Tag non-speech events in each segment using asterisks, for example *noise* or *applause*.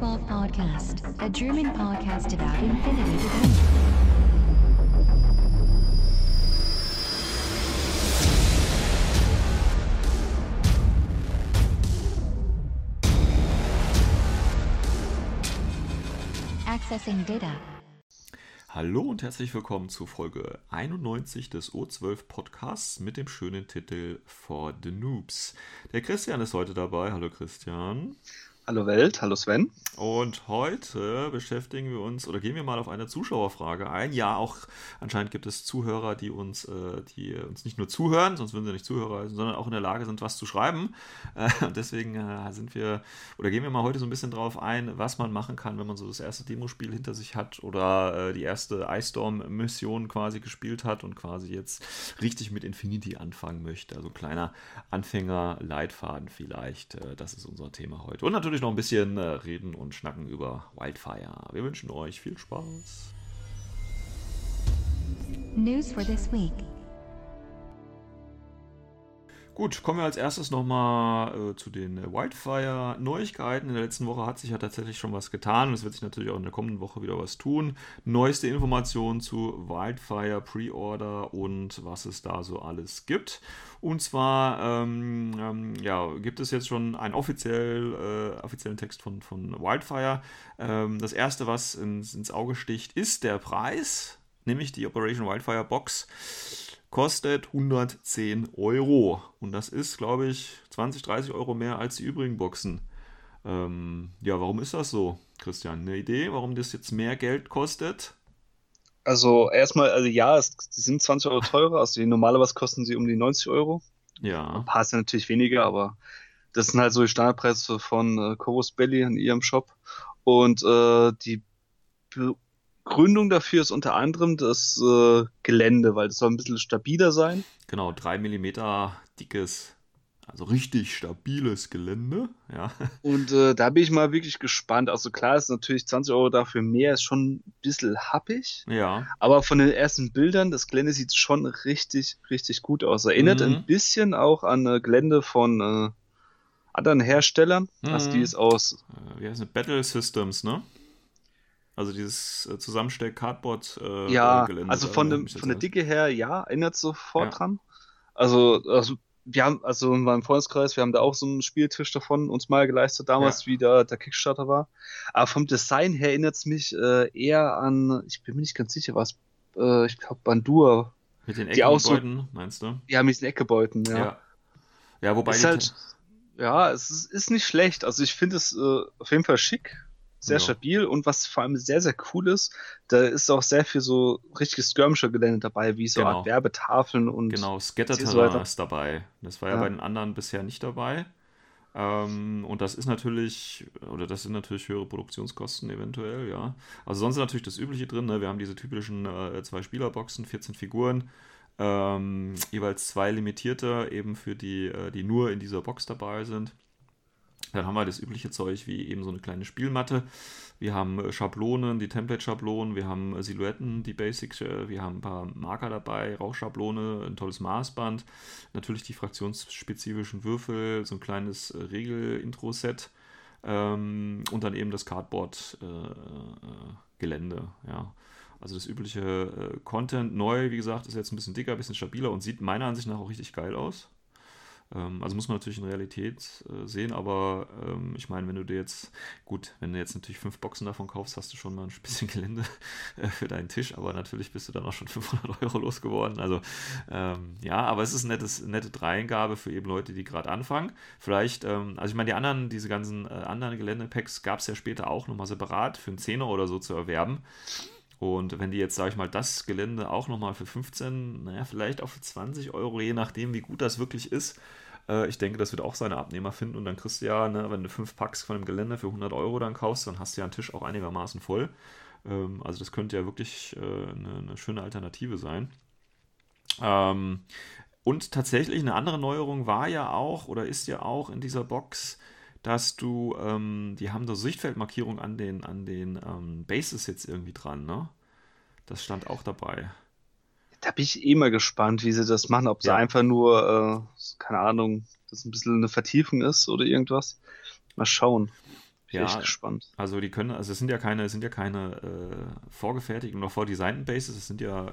Welcome to the O12 Podcast, a German podcast about infinity. Accessing Data. Hallo und herzlich willkommen zu Folge 91 des O12 Podcasts mit dem schönen Titel For the Noobs. Der Christian ist heute dabei. Hallo Christian. Hallo Welt, hallo Sven. Und heute beschäftigen wir uns oder gehen wir mal auf eine Zuschauerfrage ein. Ja, auch anscheinend gibt es Zuhörer, die uns, äh, die uns nicht nur zuhören, sonst würden sie nicht Zuhörer heißen, sondern auch in der Lage sind, was zu schreiben. *laughs* Äh, und deswegen äh, sind wir oder gehen wir mal heute so ein bisschen drauf ein, was man machen kann, wenn man so das erste Demospiel hinter sich hat oder die erste Ice Storm Mission quasi gespielt hat und quasi jetzt richtig mit Infinity anfangen möchte. Also kleiner Anfänger-Leitfaden vielleicht. das ist unser Thema heute. Und natürlich natürlich noch ein bisschen äh, reden und schnacken über Wildfire. Wir wünschen euch viel Spaß. News for this week. Gut, kommen wir als erstes nochmal äh, zu den Wildfire-Neuigkeiten. In der letzten Woche hat sich ja tatsächlich schon was getan und es wird sich natürlich auch in der kommenden Woche wieder was tun. Neueste Informationen zu Wildfire Pre-Order und was es da so alles gibt. Und zwar ähm, ähm, ja, gibt es jetzt schon einen offiziell, äh, offiziellen Text von, von Wildfire. Ähm, das erste, was ins, ins Auge sticht, ist der Preis, nämlich die Operation Wildfire Box kostet 110 Euro. Und das ist, glaube ich, 20, 30 Euro mehr als die übrigen Boxen. Ähm, ja, warum ist das so, Christian? Eine Idee, warum das jetzt mehr Geld kostet? Also erstmal, also ja, es, sie sind 20 Euro teurer, also die, normalerweise kosten sie um die 90 Euro. Ja. Ein paar sind natürlich weniger, aber das sind halt so die Standardpreise von äh, Corvus Belly in ihrem Shop. Und äh, die Gründung dafür ist unter anderem das äh, Gelände, weil das soll ein bisschen stabiler sein. Genau, drei Millimeter dickes, also richtig stabiles Gelände, ja. Und äh, da bin ich mal wirklich gespannt. Also klar ist natürlich 20 Euro dafür mehr, ist schon ein bisschen happig. Ja. Aber von den ersten Bildern, das Gelände sieht schon richtig, richtig gut aus. Erinnert mhm. ein bisschen auch an äh, Gelände von äh, anderen Herstellern. Mhm. Also die ist aus. Äh, wie heißt es? Battle Systems, ne? Also dieses äh, Zusammenstell-Cardboard äh, Ja, Gelände, also von, dem, von der Dicke her, ja, erinnert sofort ja. dran. Also, also wir haben, also in meinem Freundeskreis, wir haben da auch so einen Spieltisch davon uns mal geleistet, damals, ja. wie da der Kickstarter war. Aber vom Design her erinnert es mich äh, eher an, ich bin mir nicht ganz sicher, was, äh, ich glaube Bandur. Mit den Eckgebäuden, so, meinst du? Ja, mit den Eckgebäuden, ja. Ja, ja wobei. Ist halt, ja, es ist, ist nicht schlecht. Also ich finde es äh, auf jeden Fall schick sehr ja. stabil und was vor allem sehr, sehr cool ist, da ist auch sehr viel so richtiges Skirmisher-Gelände dabei, wie so genau. Art Werbetafeln und. Genau, Scatter-Terrain ist dabei. Das war ja. ja, bei den anderen bisher nicht dabei. Ähm, und das ist natürlich, oder das sind natürlich höhere Produktionskosten eventuell, ja. Also sonst ist natürlich das Übliche drin, ne? wir haben diese typischen äh, zwei Spielerboxen, 14 Figuren, ähm, jeweils zwei limitierte, eben für die, äh, die nur in dieser Box dabei sind. Dann haben wir das übliche Zeug wie eben so eine kleine Spielmatte. Wir haben äh, Schablonen, die Template-Schablonen, wir haben äh, Silhouetten, die Basics, äh, wir haben ein paar Marker dabei, Rauchschablone, ein tolles Maßband, natürlich die fraktionsspezifischen Würfel, so ein kleines Regel-Intro-Set ähm, und dann eben das Cardboard-Gelände, ja. Also das übliche Content neu, wie gesagt, ist jetzt ein bisschen dicker, ein bisschen stabiler und sieht meiner Ansicht nach auch richtig geil aus. Ähm, also muss man natürlich in Realität äh, sehen, aber ähm, ich meine, wenn du dir jetzt, gut, wenn du jetzt natürlich fünf Boxen davon kaufst, hast du schon mal ein *laughs* bisschen Gelände äh, für deinen Tisch, aber natürlich bist du dann auch schon *laughs* 500 Euro losgeworden. Also ähm, ja, aber es ist eine nette Dreingabe für eben Leute, die gerade anfangen. Vielleicht, ähm, also ich meine, die anderen, diese ganzen äh, anderen Geländepacks gab es ja später auch nochmal separat für einen Zehner oder so zu erwerben. Und wenn die jetzt, sage ich mal, das Gelände auch nochmal für 15, naja, vielleicht auch für 20 Euro, je nachdem, wie gut das wirklich ist, äh, ich denke, das wird auch seine Abnehmer finden und dann kriegst du ja, ne, wenn du fünf Packs von dem Gelände für 100 Euro dann kaufst, dann hast du ja einen Tisch auch einigermaßen voll. Ähm, also das könnte ja wirklich äh, eine, eine, schöne Alternative sein. Ähm, und tatsächlich eine andere Neuerung war ja auch oder ist ja auch in dieser Box, dass du, ähm, die haben da Sichtfeldmarkierung an den, an den ähm, Bases jetzt irgendwie dran, ne? Das stand auch dabei. Da bin ich eh mal gespannt, wie sie das machen. Ob sie ja. einfach nur, äh, keine Ahnung, das ein bisschen eine Vertiefung ist oder irgendwas. Mal schauen. Bin ja, echt gespannt. Also die können, also es sind ja keine, sind ja keine äh, vorgefertigten oder vordesignten Bases, es sind ja,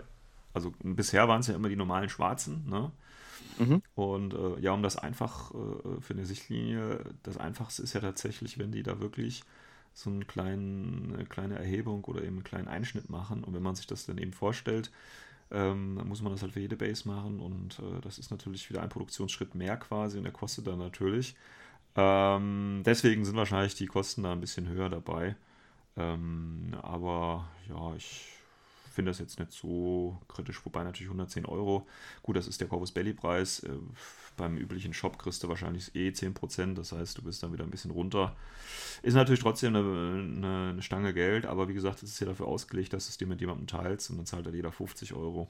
also bisher waren es ja immer die normalen schwarzen, ne? Mhm. Und äh, ja, um das einfach äh, für eine Sichtlinie, das Einfachste ist ja tatsächlich, wenn die da wirklich so einen kleinen, eine kleine Erhebung oder eben einen kleinen Einschnitt machen. Und wenn man sich das dann eben vorstellt, ähm, muss man das halt für jede Base machen und äh, das ist natürlich wieder ein Produktionsschritt mehr quasi und der kostet dann natürlich. Ähm, deswegen sind wahrscheinlich die Kosten da ein bisschen höher dabei. Ähm, aber ja, ich finde das jetzt nicht so kritisch, wobei natürlich 110 Euro, gut, das ist der Corvus Belly Preis. Äh, beim üblichen Shop kriegst du wahrscheinlich eh 10%, das heißt, du bist dann wieder ein bisschen runter. Ist natürlich trotzdem eine, eine, eine Stange Geld, aber wie gesagt, es ist ja dafür ausgelegt, dass du es dir mit jemandem teilst und dann zahlt halt jeder 50 Euro.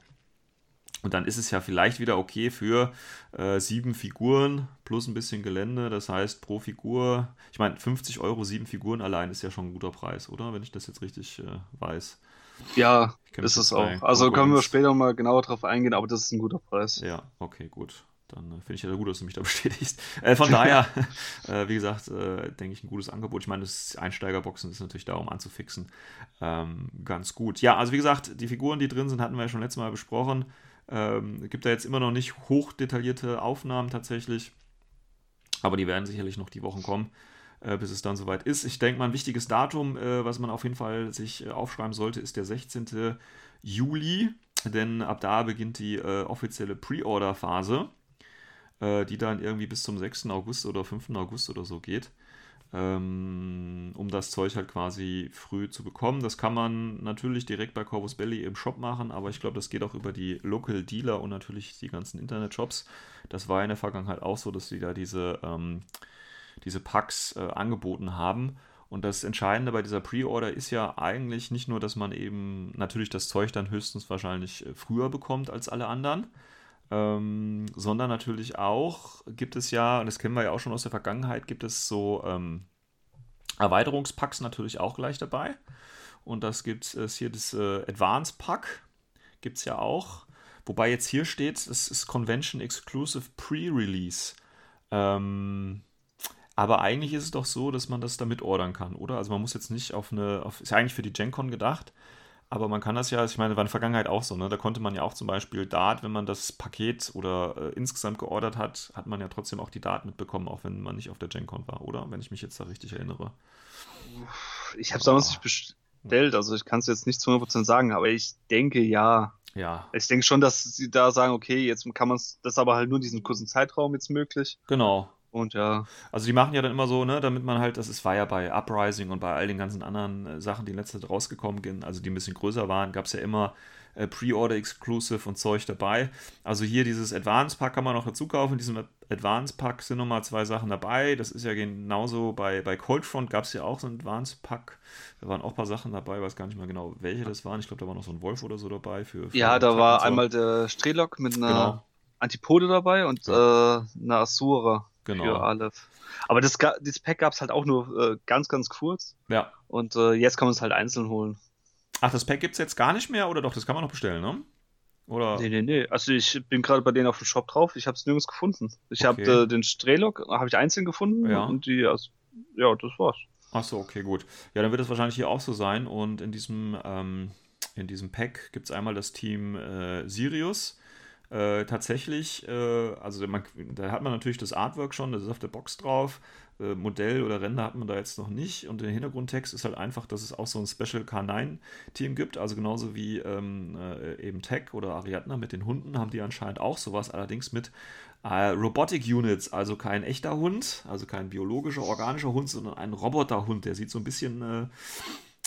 Und dann ist es ja vielleicht wieder okay für äh, sieben Figuren plus ein bisschen Gelände. Das heißt, pro Figur, ich meine, 50 Euro, sieben Figuren allein ist ja schon ein guter Preis, oder? Wenn ich das jetzt richtig äh, weiß. Ja, ist es auch. Also können wir später mal genauer drauf eingehen, aber das ist ein guter Preis. Ja, okay, gut. Dann äh, finde ich ja gut, dass du mich da *laughs* bestätigst. Äh, von daher, *laughs* äh, wie gesagt, äh, denke ich, ein gutes Angebot. Ich meine, das Einsteigerboxen ist natürlich da, um anzufixen. Ähm, ganz gut. Ja, also wie gesagt, die Figuren, die drin sind, hatten wir ja schon letztes Mal besprochen. Ähm, gibt da jetzt immer noch nicht hochdetaillierte Aufnahmen tatsächlich. Aber die werden sicherlich noch die Wochen kommen, äh, bis es dann soweit ist. Ich denke mal, ein wichtiges Datum, äh, was man auf jeden Fall sich aufschreiben sollte, ist der 16. Juli. Denn ab da beginnt die offizielle Pre-Order-Phase äh, die dann irgendwie bis zum 6. August oder 5. August oder so geht, ähm, um das Zeug halt quasi früh zu bekommen. Das kann man natürlich direkt bei Corvus Belly im Shop machen, aber ich glaube, das geht auch über die Local Dealer und natürlich die ganzen Internet-Shops. Das war in der Vergangenheit auch so, dass die da diese, ähm, diese Packs äh, angeboten haben. Und das Entscheidende bei dieser Pre-Order ist ja eigentlich nicht nur, dass man eben natürlich das Zeug dann höchstens wahrscheinlich äh, früher bekommt als alle anderen, ähm, sondern natürlich auch gibt es ja, und das kennen wir ja auch schon aus der Vergangenheit, gibt es so ähm, Erweiterungspacks natürlich auch gleich dabei. Und das gibt es hier, das äh, Advance Pack gibt es ja auch. Wobei jetzt hier steht, das ist Convention Exclusive Pre-Release. Ähm, aber eigentlich ist es doch so, dass man das damit ordern kann, oder? Also man muss jetzt nicht auf eine, auf, ist ja eigentlich für die GenCon gedacht, aber man kann das ja, ich meine, war in der Vergangenheit auch so, ne? Da konnte man ja auch zum Beispiel Dart, wenn man das Paket oder äh, insgesamt geordert hat, hat man ja trotzdem auch die Daten mitbekommen, auch wenn man nicht auf der GenCon war, oder? Wenn ich mich jetzt da richtig erinnere. Ich habe es damals nicht bestellt, also ich kann es jetzt nicht zu 100% sagen, aber ich denke ja. Ja. Ich denke schon, dass sie da sagen, okay, jetzt kann man es, das ist aber halt nur diesen kurzen Zeitraum jetzt möglich. Genau. Und ja. Also die machen ja dann immer so, ne, damit man halt, das ist, war ja bei Uprising und bei all den ganzen anderen äh, Sachen, die Zeit rausgekommen sind, also die ein bisschen größer waren, gab es ja immer äh, Pre-Order Exclusive und Zeug dabei. Also hier dieses Advance Pack kann man noch dazu kaufen. In diesem Advance Pack sind nochmal zwei Sachen dabei. Das ist ja genauso bei, bei Coldfront gab es ja auch so ein Advance Pack. Da waren auch ein paar Sachen dabei, weiß gar nicht mehr genau, welche das waren. Ich glaube, da war noch so ein Wolf oder so dabei. Für, für ja, da war so. einmal der Strelok mit einer genau. Antipode dabei und äh, eine Asura genau. für Aleph. Aber das, das Pack gab es halt auch nur äh, ganz, ganz kurz. Ja. Und äh, jetzt kann man es halt einzeln holen. Ach, das Pack gibt es jetzt gar nicht mehr oder doch? Das kann man noch bestellen, ne? Oder? Nee, nee, nee. Also ich bin gerade bei denen auf dem Shop drauf. Ich habe es nirgends gefunden. Ich okay. habe äh, den Strelok, habe ich einzeln gefunden ja. und die, also, ja, das war's. Ach so, okay, gut. Ja, dann wird es wahrscheinlich hier auch so sein. Und in diesem, ähm, in diesem Pack gibt es einmal das Team äh, Sirius äh, tatsächlich, äh, also man, da hat man natürlich das Artwork schon, das ist auf der Box drauf. Äh, Modell oder Ränder hat man da jetzt noch nicht. Und der Hintergrundtext ist halt einfach, dass es auch so ein Special K9-Team gibt. Also genauso wie ähm, äh, eben Tech oder Ariadna mit den Hunden haben die anscheinend auch sowas, allerdings mit äh, Robotic Units, also kein echter Hund, also kein biologischer, organischer Hund, sondern ein Roboterhund. Der sieht so ein bisschen, äh,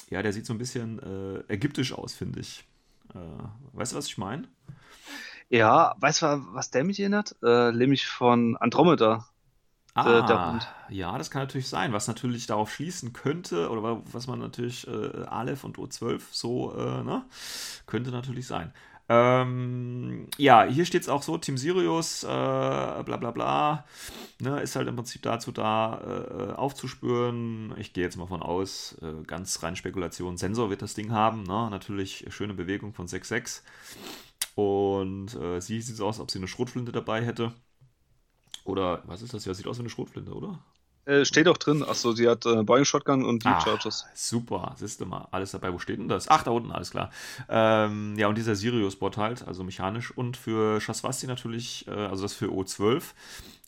ja, der sieht so ein bisschen ägyptisch aus, finde ich. weißt du, was ich meine? Ja, weißt du, was der mich erinnert? Äh, nämlich von Andromeda. Ah, der ja, das kann natürlich sein, was natürlich darauf schließen könnte, oder was man natürlich äh, Aleph und O12 so, äh, ne, könnte natürlich sein. Ähm, ja, hier steht es auch so: Team Sirius, äh, bla bla bla, ne, ist halt im Prinzip dazu da, äh, aufzuspüren. Ich gehe jetzt mal von aus, äh, ganz rein Spekulation: Sensor wird das Ding haben, ne, natürlich schöne Bewegung von 6.6. Und äh, sie sieht so aus, als ob sie eine Schrotflinte dabei hätte. Oder was ist das? Ja, sieht aus wie eine Schrotflinte, oder? Äh, steht auch drin. Achso, sie hat äh, Boeing Shotgun und Deep ah, Charges. Super, siehst du mal, alles dabei. Wo steht denn das? Ach, da unten, alles klar. Ähm, ja, und dieser Sirius-Bot halt, also mechanisch. Und für Shaswasti natürlich, äh, also das für O12.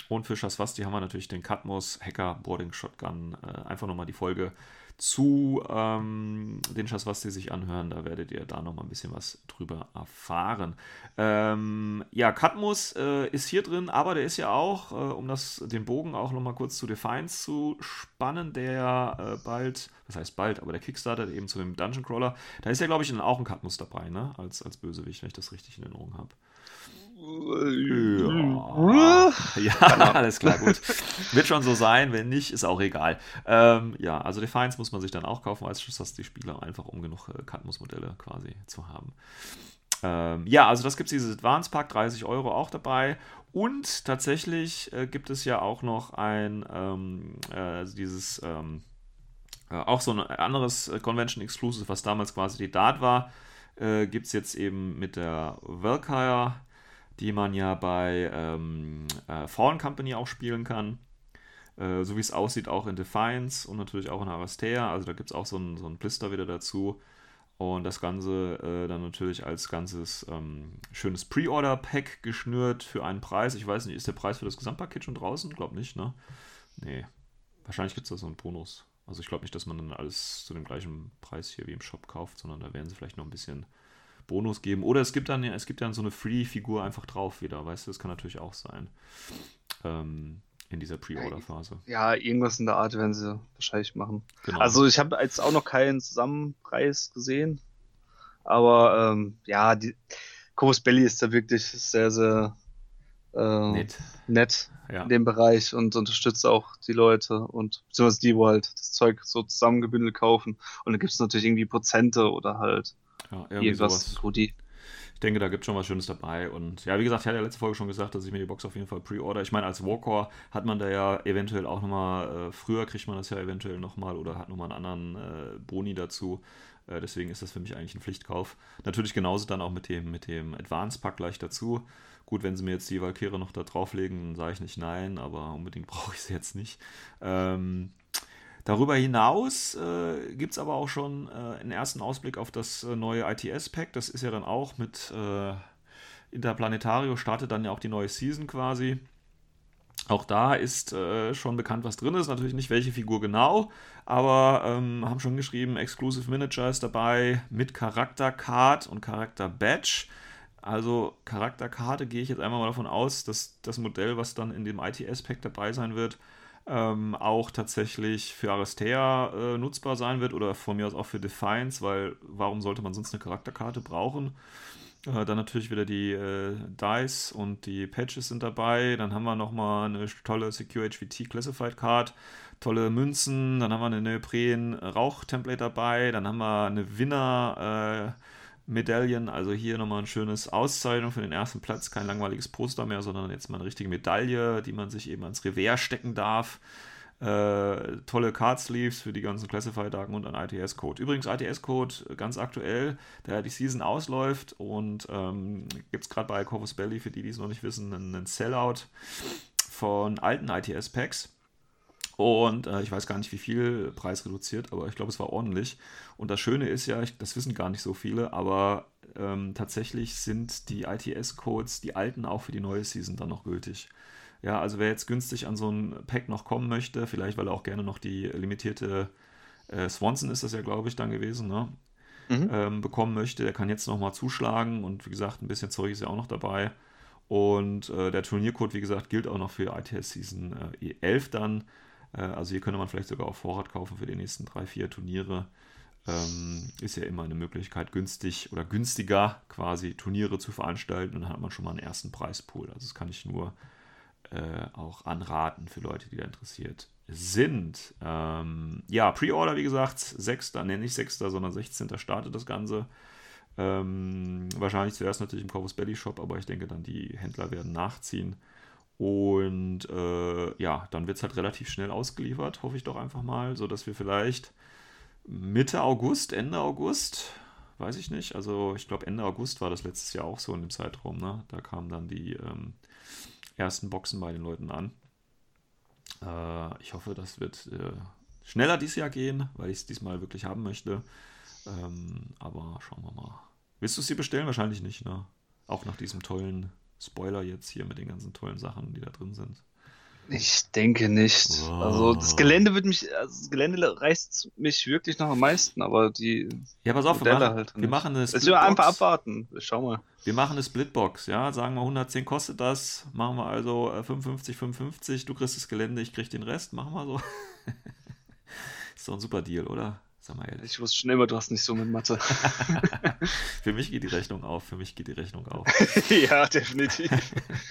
Und für Shaswasti haben wir natürlich den Katmos Hacker Boarding Shotgun. Äh, einfach nochmal die Folge zu ähm, den Chats, was sie sich anhören. Da werdet ihr da nochmal ein bisschen was drüber erfahren. Ähm, ja, Katmus äh, ist hier drin, aber der ist ja auch, äh, um das, den Bogen auch nochmal kurz zu Defiance zu spannen, der äh, bald, das heißt bald, aber der Kickstarter eben zu dem Dungeon Crawler, da ist ja, glaube ich, auch ein Katmus dabei, ne? Als, als Bösewicht, wenn ich das richtig in Erinnerung habe. Ja, ja alles klar, gut. Wird schon so sein, wenn nicht, ist auch egal. Ähm, ja, also Defiance muss man sich dann auch kaufen als Schuss, die Spieler einfach, um genug äh, Cadmus-Modelle quasi zu haben. Ähm, ja, also das gibt es dieses Advance Pack, 30 Euro auch dabei. Und tatsächlich äh, gibt es ja auch noch ein, ähm, äh, dieses, ähm, äh, auch so ein anderes äh, Convention Exclusive, was damals quasi die Dart war, äh, gibt es jetzt eben mit der Valkyrie die man ja bei ähm, äh, Fallen Company auch spielen kann. Äh, so wie es aussieht, auch in Defiance und natürlich auch in Aristea. Also da gibt es auch so einen so Blister wieder dazu. Und das Ganze äh, dann natürlich als ganzes ähm, schönes Pre-Order-Pack geschnürt für einen Preis. Ich weiß nicht, ist der Preis für das Gesamtpaket schon draußen? Glaub nicht, ne? Nee. Wahrscheinlich gibt es da so einen Bonus. Also ich glaube nicht, dass man dann alles zu dem gleichen Preis hier wie im Shop kauft, sondern da werden sie vielleicht noch ein bisschen Bonus geben. Oder es gibt dann, es gibt dann so eine Free-Figur einfach drauf wieder, weißt du, das kann natürlich auch sein. Ähm, in dieser Pre-Order-Phase. Ja, irgendwas in der Art werden sie wahrscheinlich machen. Genau. Also ich habe jetzt auch noch keinen Zusammenpreis gesehen. Aber ähm, ja, die Corus Belly ist da wirklich sehr, sehr äh, nett, nett ja. in dem Bereich und unterstützt auch die Leute und beziehungsweise die, wo halt das Zeug so zusammengebündelt kaufen. Und dann gibt es natürlich irgendwie Prozente oder halt ja, irgendwas. Sowas. Ich denke, da gibt es schon was Schönes dabei. Und ja, wie gesagt, ich hatte ja letzte Folge schon gesagt, dass ich mir die Box auf jeden Fall pre-order. Ich meine, als Warcore hat man da ja eventuell auch nochmal, äh, früher kriegt man das ja eventuell nochmal oder hat nochmal einen anderen äh, Boni dazu. Äh, deswegen ist das für mich eigentlich ein Pflichtkauf. Natürlich genauso dann auch mit dem, mit dem Advance-Pack gleich dazu. Gut, wenn sie mir jetzt die Valkyrie noch da drauflegen, dann sage ich nicht nein, aber unbedingt *laughs* brauche ich sie jetzt nicht. Ähm, Darüber hinaus äh, gibt es aber auch schon äh, einen ersten Ausblick auf das äh, neue ITS-Pack. Das ist ja dann auch mit äh, Interplanetario, startet dann ja auch die neue Season quasi. Auch da ist äh, schon bekannt, was drin ist. Natürlich nicht welche Figur genau, aber ähm, haben schon geschrieben, Exclusive Miniature ist dabei mit Charaktercard und Charakter-Badge. Also Charakterkarte gehe ich jetzt einmal mal davon aus, dass das Modell, was dann in dem ITS-Pack dabei sein wird, ähm, auch tatsächlich für Aristea äh, nutzbar sein wird oder von mir aus auch für Defiance, weil warum sollte man sonst eine Charakterkarte brauchen? Äh, dann natürlich wieder die äh, Dice und die Patches sind dabei. Dann haben wir nochmal eine tolle Secure HVT Classified Card, tolle Münzen. Dann haben wir eine Neopren Rauch-Template dabei. Dann haben wir eine Winner. Äh, Medaillen, also hier nochmal ein schönes Auszeichnung für den ersten Platz, kein langweiliges Poster mehr, sondern jetzt mal eine richtige Medaille, die man sich eben ans Revers stecken darf. Äh, tolle Card Sleeves für die ganzen Classified-Daten und ein ITS-Code. Übrigens, ITS-Code ganz aktuell, der die Season ausläuft und ähm, gibt es gerade bei Corvus Belly, für die, die es noch nicht wissen, einen Sellout von alten ITS-Packs. Und äh, ich weiß gar nicht, wie viel Preis reduziert, aber ich glaube, es war ordentlich. Und das Schöne ist ja, ich, das wissen gar nicht so viele, aber ähm, tatsächlich sind die ITS-Codes, die alten, auch für die neue Season dann noch gültig. Ja, also wer jetzt günstig an so ein Pack noch kommen möchte, vielleicht weil er auch gerne noch die limitierte äh, Swanson ist das ja, glaube ich, dann gewesen, ne? Mhm. Ähm, bekommen möchte, der kann jetzt nochmal zuschlagen und wie gesagt, ein bisschen Zeug ist ja auch noch dabei. Und äh, der Turniercode, wie gesagt, gilt auch noch für ITS Season äh, 11 dann. Äh, also hier könnte man vielleicht sogar auf Vorrat kaufen für die nächsten drei, vier Turniere. Ähm, ist ja immer eine Möglichkeit, günstig oder günstiger quasi Turniere zu veranstalten und dann hat man schon mal einen ersten Preispool. Also das kann ich nur äh, auch anraten für Leute, die da interessiert sind. Ähm, ja, Pre-Order, wie gesagt, 6. nenne ich 6. sondern 16. startet das Ganze. Ähm, wahrscheinlich zuerst natürlich im Corvus Belly Shop, aber ich denke dann, die Händler werden nachziehen. Und äh, ja, dann wird es halt relativ schnell ausgeliefert, hoffe ich doch einfach mal, sodass wir vielleicht Mitte August, Ende August, weiß ich nicht, also ich glaube Ende August war das letztes Jahr auch so in dem Zeitraum, ne? Da kamen dann die ähm, ersten Boxen bei den Leuten an. Äh, ich hoffe, das wird äh, schneller dieses Jahr gehen, weil ich es diesmal wirklich haben möchte. Ähm, aber schauen wir mal. Willst du dir bestellen? Wahrscheinlich nicht, ne? Auch nach diesem tollen Spoiler jetzt hier mit den ganzen tollen Sachen, die da drin sind. Ich denke nicht. Wow. Also das Gelände wird mich, also das Gelände reißt mich wirklich noch am meisten, aber die. Ja, pass auf, wir machen, halt wir machen eine Splitbox. wir einfach abwarten. Schau mal. Wir machen eine Splitbox, ja. Sagen wir 110 kostet das. Machen wir also 55, äh, 55. Du kriegst das Gelände, ich krieg den Rest. Machen wir so. *laughs* Ist doch ein super Deal, oder? Sag mal ehrlich. Ich wusste schon immer, du hast nicht so mit Mathe. *laughs* für mich geht die Rechnung auf. Für mich geht die Rechnung auf. *laughs* ja, definitiv.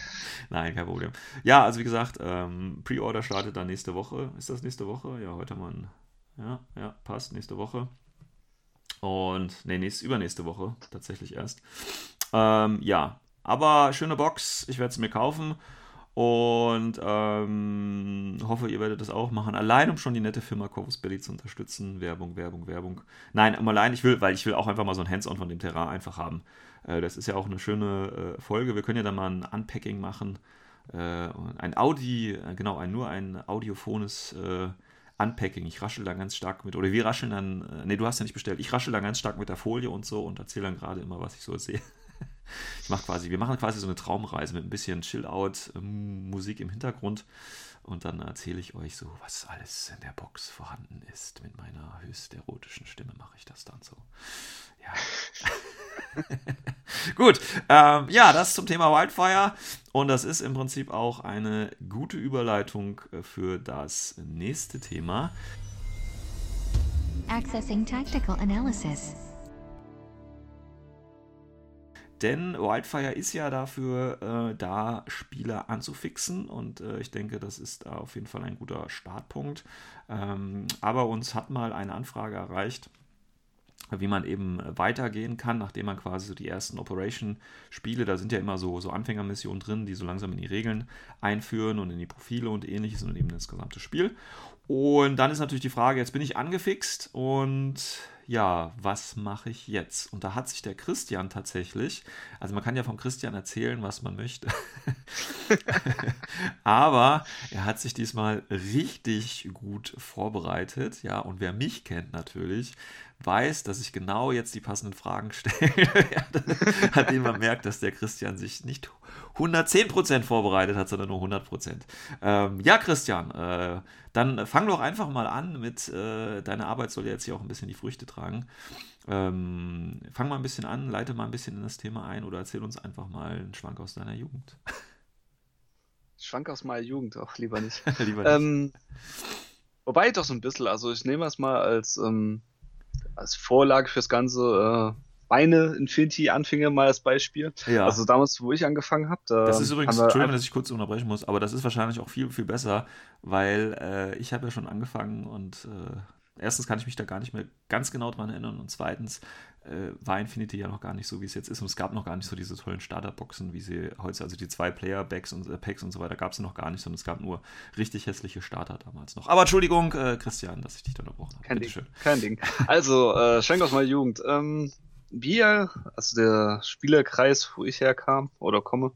*laughs* Nein, kein Problem. Ja, also wie gesagt, ähm, Pre-Order startet dann nächste Woche. Ist das nächste Woche? Ja, heute mal. Ja, ja, passt. Nächste Woche. Und, nee, nächste, übernächste Woche tatsächlich erst. Ähm, ja, aber schöne Box. Ich werde es mir kaufen. Und ähm, hoffe, ihr werdet das auch machen. Allein, um schon die nette Firma Corvus Belly zu unterstützen. Werbung, Werbung, Werbung. Nein, um allein, ich will, weil ich will auch einfach mal so ein Hands-on von dem Terrain einfach haben. Äh, das ist ja auch eine schöne äh, Folge. Wir können ja dann mal ein Unpacking machen. Äh, ein Audi, äh, genau, ein, nur ein audiophones äh, Unpacking. Ich raschel da ganz stark mit, oder wir rascheln dann, äh, nee, du hast ja nicht bestellt. Ich raschel da ganz stark mit der Folie und so und erzähle dann gerade immer, was ich so sehe. *laughs* Ich mache quasi, wir machen quasi so eine Traumreise mit ein bisschen Chill-Out-Musik ähm, im Hintergrund. Und dann erzähle ich euch so, was alles in der Box vorhanden ist. Mit meiner höchst erotischen Stimme mache ich das dann so. Ja. *laughs* Gut, ähm, ja, das zum Thema Wildfire. Und das ist im Prinzip auch eine gute Überleitung äh, für das nächste Thema. Accessing Tactical Analysis. Denn Wildfire ist ja dafür äh, da, Spieler anzufixen und äh, ich denke, das ist auf jeden Fall ein guter Startpunkt. Ähm, aber uns hat mal eine Anfrage erreicht, wie man eben weitergehen kann, nachdem man quasi so die ersten Operation-Spiele, da sind ja immer so, so Anfängermissionen drin, die so langsam in die Regeln einführen und in die Profile und ähnliches und eben das gesamte Spiel. Und dann ist natürlich die Frage, jetzt bin ich angefixt und ja, was mache ich jetzt? Und da hat sich der Christian tatsächlich, also man kann ja vom Christian erzählen, was man möchte, *laughs* aber er hat sich diesmal richtig gut vorbereitet, ja, und wer mich kennt natürlich, weiß, dass ich genau jetzt die passenden Fragen *laughs* stelle, an denen man merkt, dass der Christian sich nicht 110% vorbereitet hat, sondern nur 100%. Ähm, ja, Christian, äh, dann fang doch einfach mal an mit, äh, deine Arbeit soll ja jetzt hier auch ein bisschen die Früchte tragen. Ähm, fang mal ein bisschen an, leite mal ein bisschen in das Thema ein oder erzähl uns einfach mal einen Schwank aus deiner Jugend. Schwank aus meiner Jugend, auch lieber nicht. *laughs* lieber nicht. Ähm, wobei doch so ein bisschen, also ich nehme es mal als, ähm, als Vorlage fürs Ganze. Äh, meine Infinity-Anfänge mal als Beispiel. Ja. Also damals, wo ich angefangen habe. Da das ist übrigens, Entschuldigung, dass ich kurz unterbrechen muss, aber das ist wahrscheinlich auch viel, viel besser, weil äh, ich habe ja schon angefangen und äh, erstens kann ich mich da gar nicht mehr ganz genau dran erinnern und zweitens äh, war Infinity ja noch gar nicht so, wie es jetzt ist und es gab noch gar nicht so diese tollen Starterboxen, wie sie heute, also die zwei Player-Packs und, äh, Packs und so weiter gab es noch gar nicht, sondern es gab nur richtig hässliche Starter damals noch. Aber Entschuldigung, äh, Christian, dass ich dich da unterbrochen habe. Kein Bitte Ding, schön. kein Ding. Also, äh, Schenk aus meiner Jugend. Ähm, wir, also der Spielerkreis, wo ich herkam oder komme,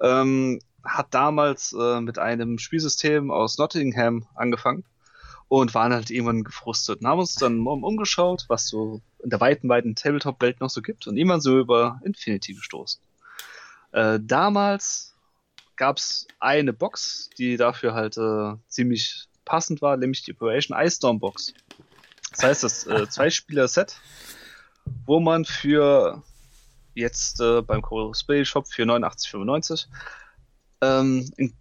ähm, hat damals äh, mit einem Spielsystem aus Nottingham angefangen und waren halt irgendwann gefrustet und haben uns dann umgeschaut, was so in der weiten, weiten Tabletop-Welt noch so gibt und irgendwann so über Infinity gestoßen. Äh, damals gab es eine Box, die dafür halt äh, ziemlich passend war, nämlich die Operation Ice Storm Box. Das heißt, das äh, *laughs* Zwei-Spieler-Set wo man für jetzt äh, beim Spray Shop für 89,95 ähm, einen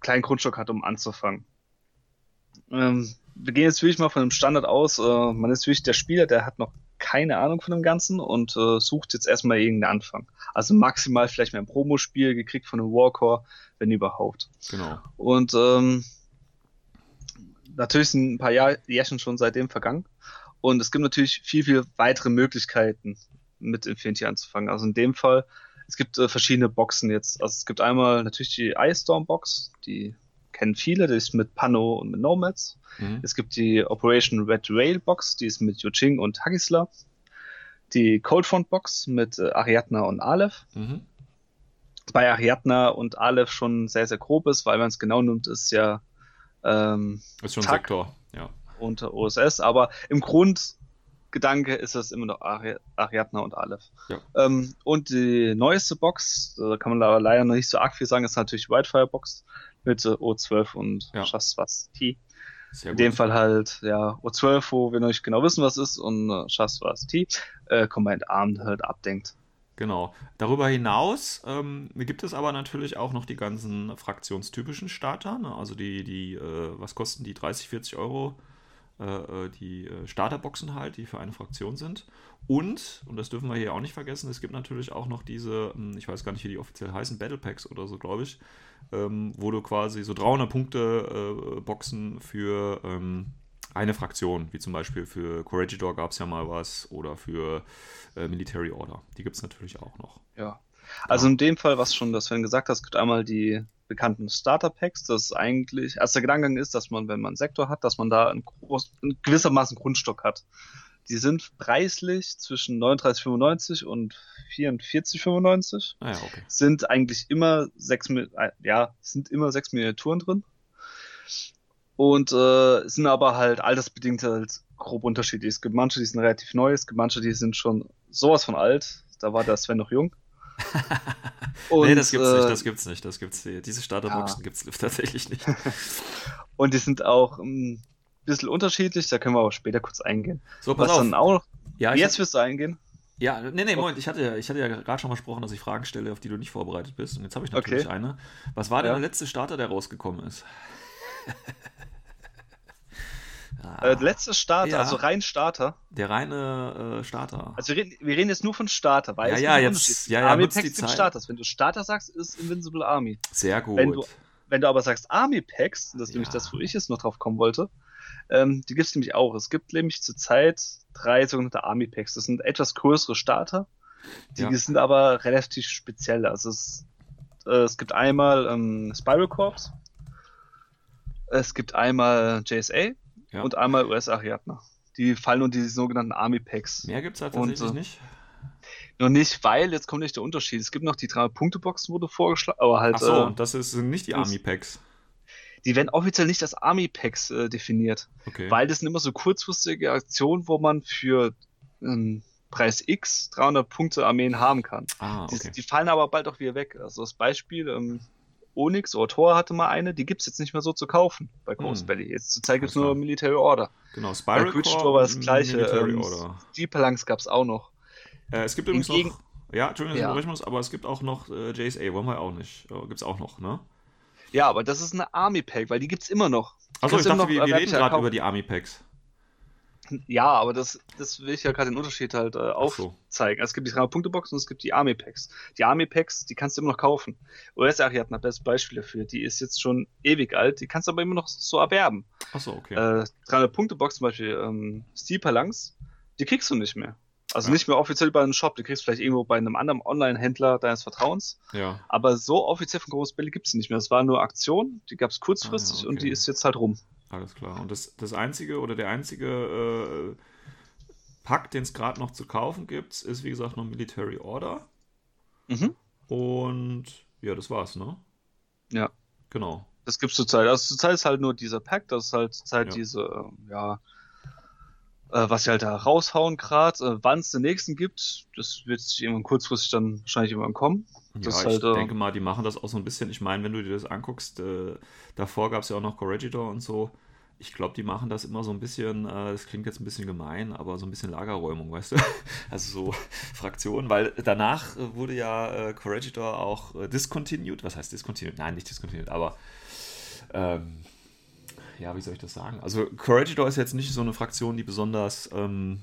kleinen Grundstock hat, um anzufangen. Ähm, wir gehen jetzt wirklich mal von einem Standard aus. Äh, man ist wirklich der Spieler, der hat noch keine Ahnung von dem Ganzen und äh, sucht jetzt erstmal irgendeinen Anfang. Also maximal vielleicht mal ein Promospiel gekriegt von einem Warcore, wenn überhaupt. Genau. Und ähm, natürlich sind ein paar Jahr, Jährchen schon seitdem vergangen. Und es gibt natürlich viel, viel weitere Möglichkeiten, mit Infinity anzufangen. Also in dem Fall, es gibt äh, verschiedene Boxen jetzt. Also es gibt einmal natürlich die Ice Storm Box, die kennen viele, die ist mit Pano und mit Nomads. Mhm. Es gibt die Operation Red Rail Box, die ist mit Yuching und Hagisla. Die Cold Front Box mit äh, Ariadna und Aleph. Mhm. Bei Ariadna und Aleph schon sehr, sehr grob ist, weil man es genau nimmt, ist ja ähm, ist schon TAC Sektor, ja. Unter OSS, aber im Grundgedanke ist es immer noch Ari Ariadna und Aleph. Ja. Ähm, und die neueste Box, da kann man leider noch nicht so arg viel sagen, ist natürlich Whitefire Box mit O12 und ja. Sehr in dem Fall halt, ja, O12, wo wir noch nicht genau wissen, was ist, und äh, Shaswas T, äh, Combined Armed halt abdenkt. Genau. Darüber hinaus ähm, gibt es aber natürlich auch noch die ganzen fraktionstypischen Starter. Ne? Also die, die äh, was kosten die 30, 40 Euro? Äh, äh, die äh, Starterboxen halt, die für eine Fraktion sind. Und, und das dürfen wir hier auch nicht vergessen, es gibt natürlich auch noch diese, hm, ich weiß gar nicht, wie die offiziell heißen, Battle Packs oder so, glaube ich, ähm, wo du quasi so 300 Punkte Boxen für ähm, eine Fraktion, wie zum Beispiel für Corregidor gab es ja mal was oder für Military Order. Die gibt es natürlich auch noch. Ja. Also in dem Fall, was schon das Sven gesagt hast, gibt einmal die bekannten Starter Packs. Das ist eigentlich, als der Gedankengang ist, dass man, wenn man einen Sektor hat, dass man da einen, groß, einen gewissermaßen Grundstock hat. Die sind preislich zwischen 39,95 und 44,95. Ah ja, okay. Sind eigentlich immer sechs, äh, ja, sind immer sechs Miniaturen drin. Und äh, sind aber halt altersbedingt halt grob unterschiedlich. Es gibt manche, die sind relativ neu, es gibt manche, die sind schon sowas von alt. Da war der Sven noch jung. Und, *laughs* nee, das gibt's äh, nicht, das gibt's nicht, das gibt's Diese Starterboxen ja. gibt's tatsächlich nicht. *laughs* Und die sind auch ein bisschen unterschiedlich, da können wir auch später kurz eingehen. So, pass Was auf. Dann auch, ja, jetzt wirst du eingehen. Ja, nee, nee, Moment, ich hatte, ich hatte ja gerade schon versprochen, dass ich Fragen stelle, auf die du nicht vorbereitet bist. Und jetzt habe ich natürlich okay. eine. Was war denn ja. der letzte Starter, der rausgekommen ist? *laughs* Äh, letzter Starter, ja. also rein Starter. Der reine äh, Starter. Also wir reden, wir reden, jetzt nur von Starter, weil ja, ja, jetzt, ja, ja, Army Packs sind Starters. Wenn du Starter sagst, ist Invincible Army. Sehr gut. Wenn du, wenn du aber sagst Army Packs, das ist ja. nämlich das, wo ich jetzt noch drauf kommen wollte, ähm, die gibt es nämlich auch. Es gibt nämlich zurzeit drei sogenannte Army Packs. Das sind etwas größere Starter. Die ja. sind aber relativ speziell. Also es, äh, es gibt einmal ähm, Spiral Corps. Es gibt einmal JSA ja. und einmal US-Ariadne. Die fallen unter die sogenannten Army Packs. Mehr gibt es halt tatsächlich und, äh, nicht. Noch nicht, weil jetzt kommt nicht der Unterschied. Es gibt noch die drei Punkte-Boxen, wurde vorgeschlagen, aber halt. Ach so, äh, das ist, sind nicht die Army Packs. Die werden offiziell nicht als Army Packs äh, definiert. Okay. Weil das sind immer so kurzfristige Aktionen, wo man für ähm, Preis X 300 Punkte Armeen haben kann. Ah, okay. die, die, fallen aber bald auch wieder weg. Also das Beispiel, ähm, Onyx oder Thor hatte mal eine, die gibt es jetzt nicht mehr so zu kaufen bei Ghost hm. Belly. Jetzt zur Zeit gibt es nur Military Order. Genau, Spiral bei Store war das gleiche. Military ähm, Order. Gab es auch noch. Äh, es gibt übrigens Hingegen, noch, ja, Entschuldigung, ja. muss, aber es gibt auch noch äh, JSA, wollen wir auch nicht. Äh, gibt es auch noch, ne? Ja, aber das ist eine Army Pack, weil die gibt es immer noch. Achso, ich dachte, noch, wir, wir reden gerade über die Army Packs. Ja, aber das, das will ich ja gerade den Unterschied halt äh, aufzeigen. So. es gibt die 300-Punkte-Box und es gibt die Army-Packs. Die Army-Packs, die kannst du immer noch kaufen. US Ariadne hat das Beispiel dafür. Die ist jetzt schon ewig alt, die kannst du aber immer noch so erwerben. Achso, okay. Äh, 300-Punkte-Box zum Beispiel, ähm, Steel Palanx, die kriegst du nicht mehr. Also ja. nicht mehr offiziell bei einem Shop, die kriegst du vielleicht irgendwo bei einem anderen Online-Händler deines Vertrauens. Ja. Aber so offiziell von Großbälle gibt es nicht mehr. Es war nur Aktion, die gab es kurzfristig ah, okay. und die ist jetzt halt rum. Alles klar. Und das, das einzige oder der einzige äh, Pack, den es gerade noch zu kaufen gibt, ist wie gesagt noch Military Order. Mhm. Und ja, das war's, ne? Ja. Genau. Das gibt's zurzeit. Also zurzeit ist halt nur dieser Pack, das ist halt zurzeit ja. diese, äh, ja, äh, was sie halt da raushauen gerade. Äh, Wann es den nächsten gibt, das wird sich irgendwann kurzfristig dann wahrscheinlich irgendwann kommen. Ja, ich halt, äh, denke mal, die machen das auch so ein bisschen. Ich meine, wenn du dir das anguckst, äh, davor gab es ja auch noch Corregidor und so. Ich glaube, die machen das immer so ein bisschen, äh, das klingt jetzt ein bisschen gemein, aber so ein bisschen Lagerräumung, weißt du? *laughs* Also so *laughs* Fraktionen, weil danach wurde ja Corregidor auch discontinued. Was heißt discontinued? Nein, nicht discontinued, aber ähm, ja, wie soll ich das sagen? Also Corregidor ist jetzt nicht so eine Fraktion, die besonders ähm,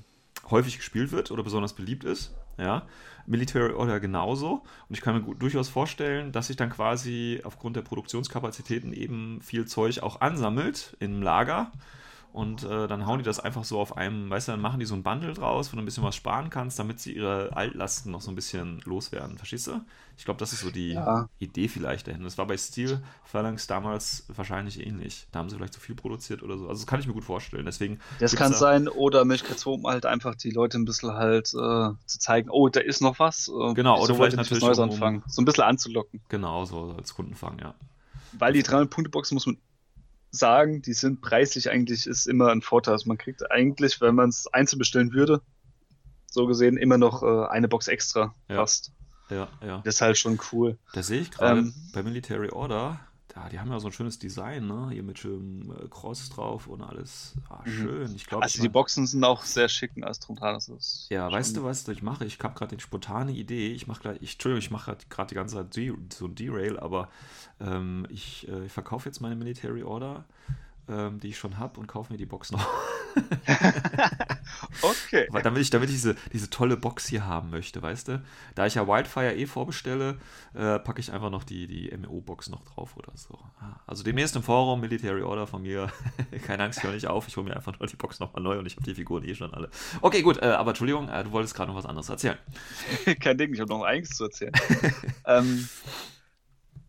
häufig gespielt wird oder besonders beliebt ist. Ja, Military Order genauso. Und ich kann mir gut, durchaus vorstellen, dass sich dann quasi aufgrund der Produktionskapazitäten eben viel Zeug auch ansammelt im Lager und äh, dann hauen die das einfach so auf einem, weißt du, dann machen die so ein Bundle draus, wo du ein bisschen was sparen kannst, damit sie ihre Altlasten noch so ein bisschen loswerden. Verstehst du? Ich glaube, das ist so die ja. Idee vielleicht dahin. Das war bei Steel Phalanx damals wahrscheinlich ähnlich. Da haben sie vielleicht zu viel produziert oder so. Also das kann ich mir gut vorstellen. Deswegen das kann da sein, oder Möglichkeit 2, um halt einfach die Leute ein bisschen halt äh, zu zeigen, oh, da ist noch was. Äh, genau, oder vielleicht natürlich Neues um, anfangen. So ein bisschen anzulocken. Genau, so als Kundenfang, ja. Weil die 300-Punkte-Boxen muss man sagen, die sind preislich eigentlich ist immer ein Vorteil. Also man kriegt eigentlich, wenn man es einzeln bestellen würde, so gesehen immer noch äh, eine Box extra ja. fast. Ja, ja. Das ist halt schon cool. Da sehe ich gerade ähm, bei Military Order, ja, die haben ja so ein schönes Design, ne? Hier mit schönem äh, Cross drauf und alles. Ah, mhm. schön. Ich glaube, also die Boxen sind auch sehr schick und Astronautas. Ja, weißt du, was ich mache? Ich habe gerade die spontane Idee. Ich mache gleich, ich, Entschuldigung, ich mache gerade die ganze Zeit so ein Derail, aber ähm, ich, äh, ich verkaufe jetzt meine Military Order ähm, die ich schon habe und kaufe mir die Box noch. *laughs* okay. Damit ich, damit ich diese, diese tolle Box hier haben möchte, weißt du? Da ich ja Wildfire eh vorbestelle, äh, packe ich einfach noch die, die MEO-Box noch drauf oder so. Ah, also demnächst im Forum, Military Order von mir. *laughs* Keine Angst, ich höre nicht auf. Ich hole mir einfach nur die Box nochmal neu und ich habe die Figuren eh schon alle. Okay, gut, äh, aber Entschuldigung, äh, du wolltest gerade noch was anderes erzählen. *laughs* Kein Ding, ich habe noch einiges zu erzählen. ähm,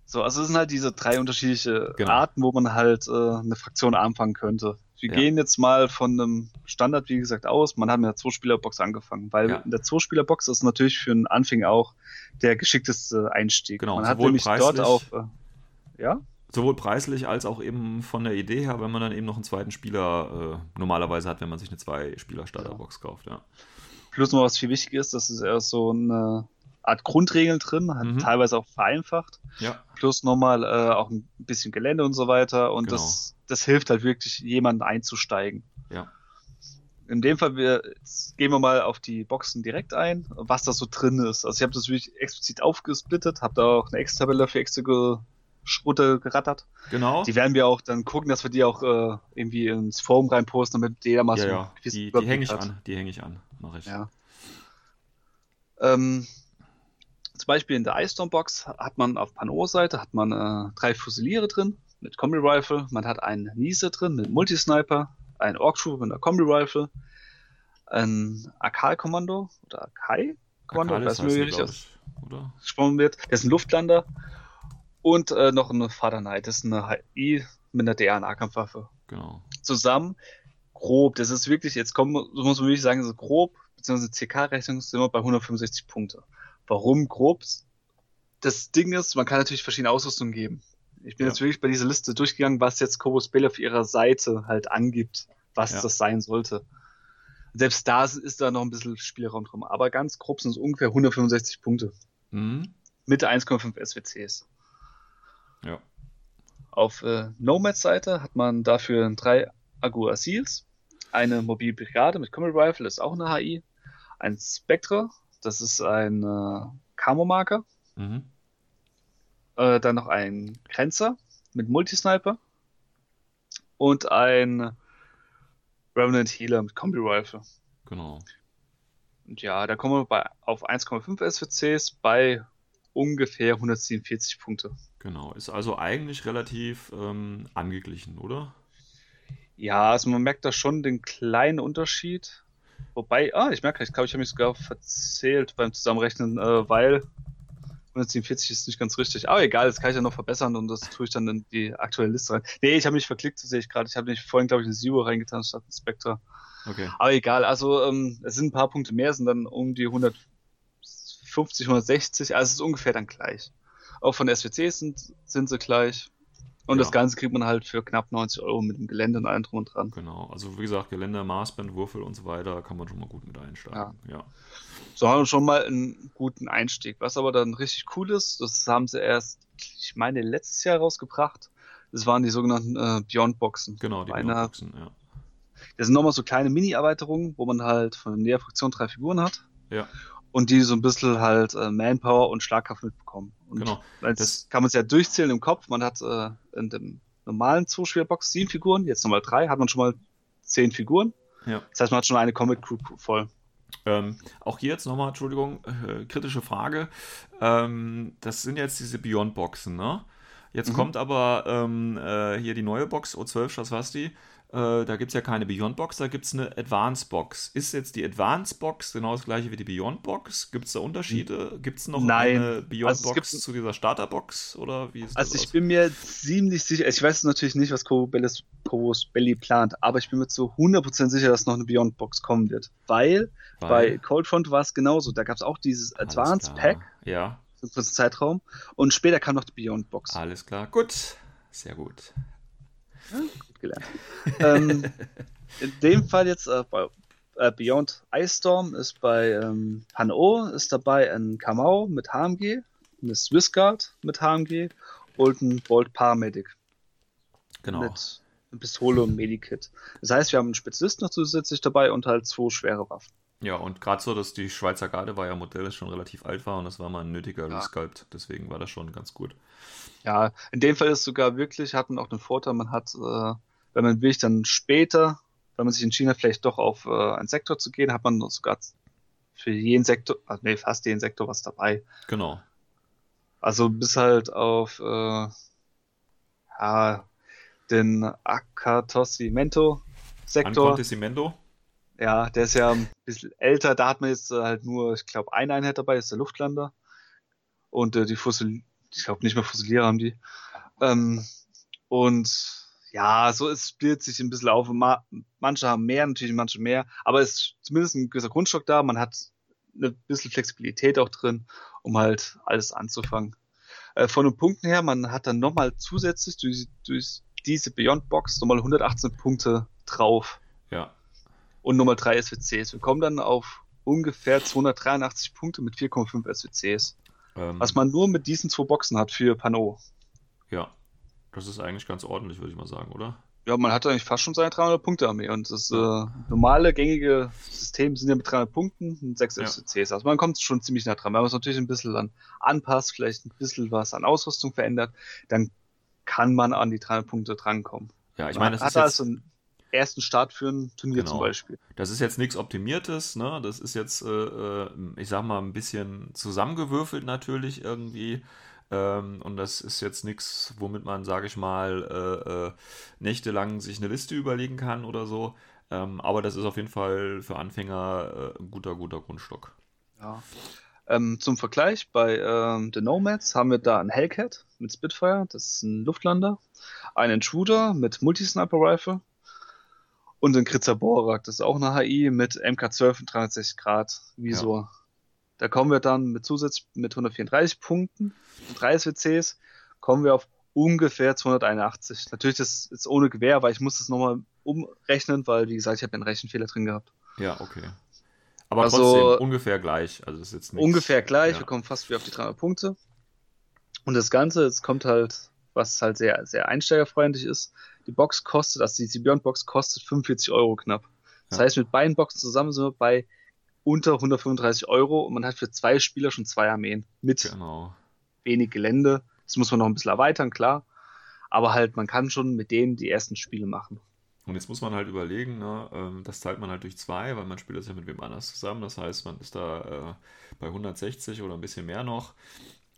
so, also es sind halt diese drei unterschiedliche genau. Arten, wo man halt äh, eine Fraktion anfangen könnte. Wir ja. gehen jetzt mal von einem Standard, wie gesagt, aus. Man hat mit der Zwei-Spieler-Box angefangen, weil ja. in der Zwei-Spieler-Box ist natürlich für einen Anfänger auch der geschickteste Einstieg. Genau, man hat nämlich dort auch, äh, ja? Sowohl preislich als auch eben von der Idee her, wenn man dann eben noch einen zweiten Spieler äh, normalerweise hat, wenn man sich eine Zwei-Spieler-Starterbox ja. kauft, ja. Plus noch was viel wichtig ist, das ist eher so eine Art Grundregeln drin, hat mhm. teilweise auch vereinfacht. Ja. Plus nochmal äh, auch ein bisschen Gelände und so weiter. Und genau. das, das hilft halt wirklich, jemanden einzusteigen. Ja. In dem Fall, wir, gehen wir mal auf die Boxen direkt ein, was da so drin ist. Also ich habe das wirklich explizit aufgesplittet, habe da auch eine Excel-Tabelle für extra Schrutte gerattert. Genau. Die werden wir auch dann gucken, dass wir die auch äh, irgendwie ins Forum reinposten, damit jeder mal ja, so ja. Die, die hänge ich hat. an, die hänge ich an, mache ich. Ja. Ähm, zum Beispiel in der Ice Storm Box hat man auf Pano-Seite hat man äh, drei Fusiliere drin mit Combi Rifle, man hat einen Niese drin mit Multisniper, einen Ork Trooper mit einer Combi Rifle, ein Akal-Kommando oder Akai-Kommando, Akal weiß nicht, wie das gesprochen wird. Der ist ein Luftlander und äh, noch eine Father Knight, das ist eine HI mit einer DNA-Nahkampfwaffe. Genau. Zusammen grob, das ist wirklich, jetzt kommen, muss man wirklich sagen, so grob, beziehungsweise CK-Rechnung sind wir bei 165 Punkte. Warum grob? Das Ding ist, man kann natürlich verschiedene Ausrüstungen geben. Ich bin ja. jetzt wirklich bei dieser Liste durchgegangen, was jetzt Kobos Bell auf ihrer Seite halt angibt, was ja. das sein sollte. Selbst da ist da noch ein bisschen Spielraum drum. Aber ganz grob sind es ungefähr 165 Punkte. Mhm. Mit 1,5 SWCs. Ja. Auf äh, Nomads Seite hat man dafür drei Agua Seals, eine Mobile Brigade mit Combat Rifle, ist auch eine HI, ein Spectre, das ist ein äh, Camo-Marker. Mhm. Äh, dann noch ein Grenzer mit Multisniper. Und ein Revenant Healer mit Combi Rifle. Genau. Und ja, da kommen wir bei, auf 1,5 SWCs bei ungefähr 147 Punkte. Genau, ist also eigentlich relativ ähm, angeglichen, oder? Ja, also man merkt da schon den kleinen Unterschied. Wobei, ah, ich merke, ich glaube, ich habe mich sogar verzählt beim Zusammenrechnen, äh, weil 147 ist nicht ganz richtig. Aber egal, das kann ich ja noch verbessern und das tue ich dann in die aktuelle Liste rein. Nee, ich habe mich verklickt, sehe ich gerade. Ich habe nicht vorhin, glaube ich, ein Zero reingetan statt ein Spectre. Okay. Aber egal, also ähm, es sind ein paar Punkte mehr, sind dann um die 150, 160, also es ist ungefähr dann gleich. Auch von SWC sind, sind sie gleich. Und ja. das Ganze kriegt man halt für knapp 90 Euro mit dem Gelände und allem drum und dran. Genau, also wie gesagt, Gelände, Maßband, Würfel und so weiter, kann man schon mal gut mit einsteigen. Ja. ja. So haben wir schon mal einen guten Einstieg. Was aber dann richtig cool ist, das haben sie erst, ich meine, letztes Jahr rausgebracht. Das waren die sogenannten äh, Beyond-Boxen. Genau, die Beyond-Boxen, ja. Das sind nochmal so kleine Mini-Erweiterungen, wo man halt von der Fraktion drei Figuren hat. Ja und die so ein bisschen halt äh, Manpower und Schlagkraft mitbekommen. Und genau. Das kann man es ja durchzählen im Kopf. Man hat äh, in dem normalen Zuspielerbox sieben Figuren, jetzt nochmal drei, hat man schon mal zehn Figuren. Ja. Das heißt, man hat schon eine Comic Crew voll. Ähm, auch hier jetzt nochmal, Entschuldigung, äh, kritische Frage. Ähm, das sind jetzt diese Beyond-Boxen, ne? Jetzt mhm. kommt aber ähm, äh, hier die neue Box, O12, was war's die? Äh, da gibt es ja keine Beyond Box, da gibt es eine Advance Box. Ist jetzt die Advance Box genau das gleiche wie die Beyond Box? Gibt es da Unterschiede? Gibt es noch Nein. eine Beyond also Box zu dieser Starter Box? Oder wie ist also ich aus? bin mir ziemlich sicher, ich weiß natürlich nicht, was Cobos Belly plant, aber ich bin mir zu 100% sicher, dass noch eine Beyond Box kommen wird. Weil, Weil? bei Cold Front war es genauso. Da gab es auch dieses Advance Pack. Ja. So einen Zeitraum. Und später kam noch die Beyond Box. Alles klar. Gut. Sehr gut. Ja, gelernt. ähm, in dem Fall jetzt äh, bei äh, Beyond Ice Storm ist bei ähm, Pan-O ist dabei ein Kamau mit HMG, eine Swissguard mit HMG und ein Bolt Paramedic. Genau. Mit Pistole und Medikit. Das heißt, wir haben einen Spezialist noch zusätzlich dabei und halt zwei schwere Waffen. Ja, und gerade so, dass die Schweizer Garde war ja Modell, das schon relativ alt war und das war mal ein nötiger Ja. Resculpt. Deswegen war das schon ganz gut. Ja, in dem Fall ist sogar wirklich, hat man auch den Vorteil, man hat, äh, wenn man will, dann später, wenn man sich entschieden hat, vielleicht doch auf äh, einen Sektor zu gehen, hat man sogar für jeden Sektor, also nee, fast jeden Sektor was dabei. Genau. Also bis halt auf äh, ja, den Akatossimento Sektor. Ancontissimento. Ja, der ist ja ein bisschen älter. Da hat man jetzt äh, halt nur, ich glaube, eine Einheit dabei, das ist der Luftlander. Und äh, die Fussil, ich glaube nicht mehr Fusilier haben die. Ähm, und ja, so es splitt sich ein bisschen auf. Ma manche haben mehr, natürlich manche mehr. Aber es ist zumindest ein gewisser Grundstock da. Man hat eine bisschen Flexibilität auch drin, um halt alles anzufangen. Äh, von den Punkten her, man hat dann nochmal zusätzlich durch, durch diese Beyond Box nochmal 118 Punkte drauf Ja. und Nummer 3 SWCs. Wir kommen dann auf ungefähr 283 Punkte mit 4,5 SWCs. Ähm, Was man nur mit diesen zwei Boxen hat für Pano. ja. Das ist eigentlich ganz ordentlich, würde ich mal sagen, oder? Ja, man hat eigentlich fast schon seine 300 Punkte Armee und das äh, normale, gängige System sind ja mit 300 Punkten und 6 Ja. SWCs. Also man kommt schon ziemlich nah dran. Wenn man es natürlich ein bisschen dann anpasst, vielleicht ein bisschen was an Ausrüstung verändert, dann kann man an die 300 Punkte drankommen. Ja, ich meine, das hat ist jetzt, also einen ersten Start für ein Turnier Genau. zum Beispiel. das ist jetzt nichts Optimiertes, ne? Das ist jetzt, äh, äh, ich sag mal, ein bisschen zusammengewürfelt natürlich irgendwie. Ähm, und das ist jetzt nichts, womit man, sage ich mal, äh, äh, nächtelang sich eine Liste überlegen kann oder so. Ähm, aber das ist auf jeden Fall für Anfänger äh, ein guter, guter Grundstock. Ja. Ähm, zum Vergleich, bei ähm, The Nomads haben wir da einen Hellcat mit Spitfire, das ist ein Luftlander, einen Intruder mit Multisniper Rifle und einen Kritzer Borak, das ist auch eine HI mit MK12 und 360 Grad Visor. Da kommen wir dann mit zusätzlich mit 134 Punkten und 3 SWCs kommen wir auf ungefähr 281. Natürlich das ist ohne Gewehr, weil ich muss das nochmal umrechnen, weil wie gesagt, ich habe einen Rechenfehler drin gehabt. Ja, okay. Aber Also- trotzdem ungefähr gleich. Also ist jetzt nichts, Ungefähr gleich, Ja. wir kommen fast wie auf die 300 Punkte. Und das Ganze, es kommt halt, was halt sehr, sehr einsteigerfreundlich ist. Die Box kostet, also die Beyond Box kostet 45 Euro knapp. Das Ja. heißt, mit beiden Boxen zusammen sind wir bei unter 135 Euro und man hat für zwei Spieler schon zwei Armeen mit Genau. wenig Gelände. Das muss man noch ein bisschen erweitern, klar. Aber halt, man kann schon mit denen die ersten Spiele machen. Und jetzt muss man halt überlegen, ne, ähm, das teilt man halt durch zwei, weil man spielt das ja mit wem anders zusammen. Das heißt, man ist da äh, bei 160 oder ein bisschen mehr noch.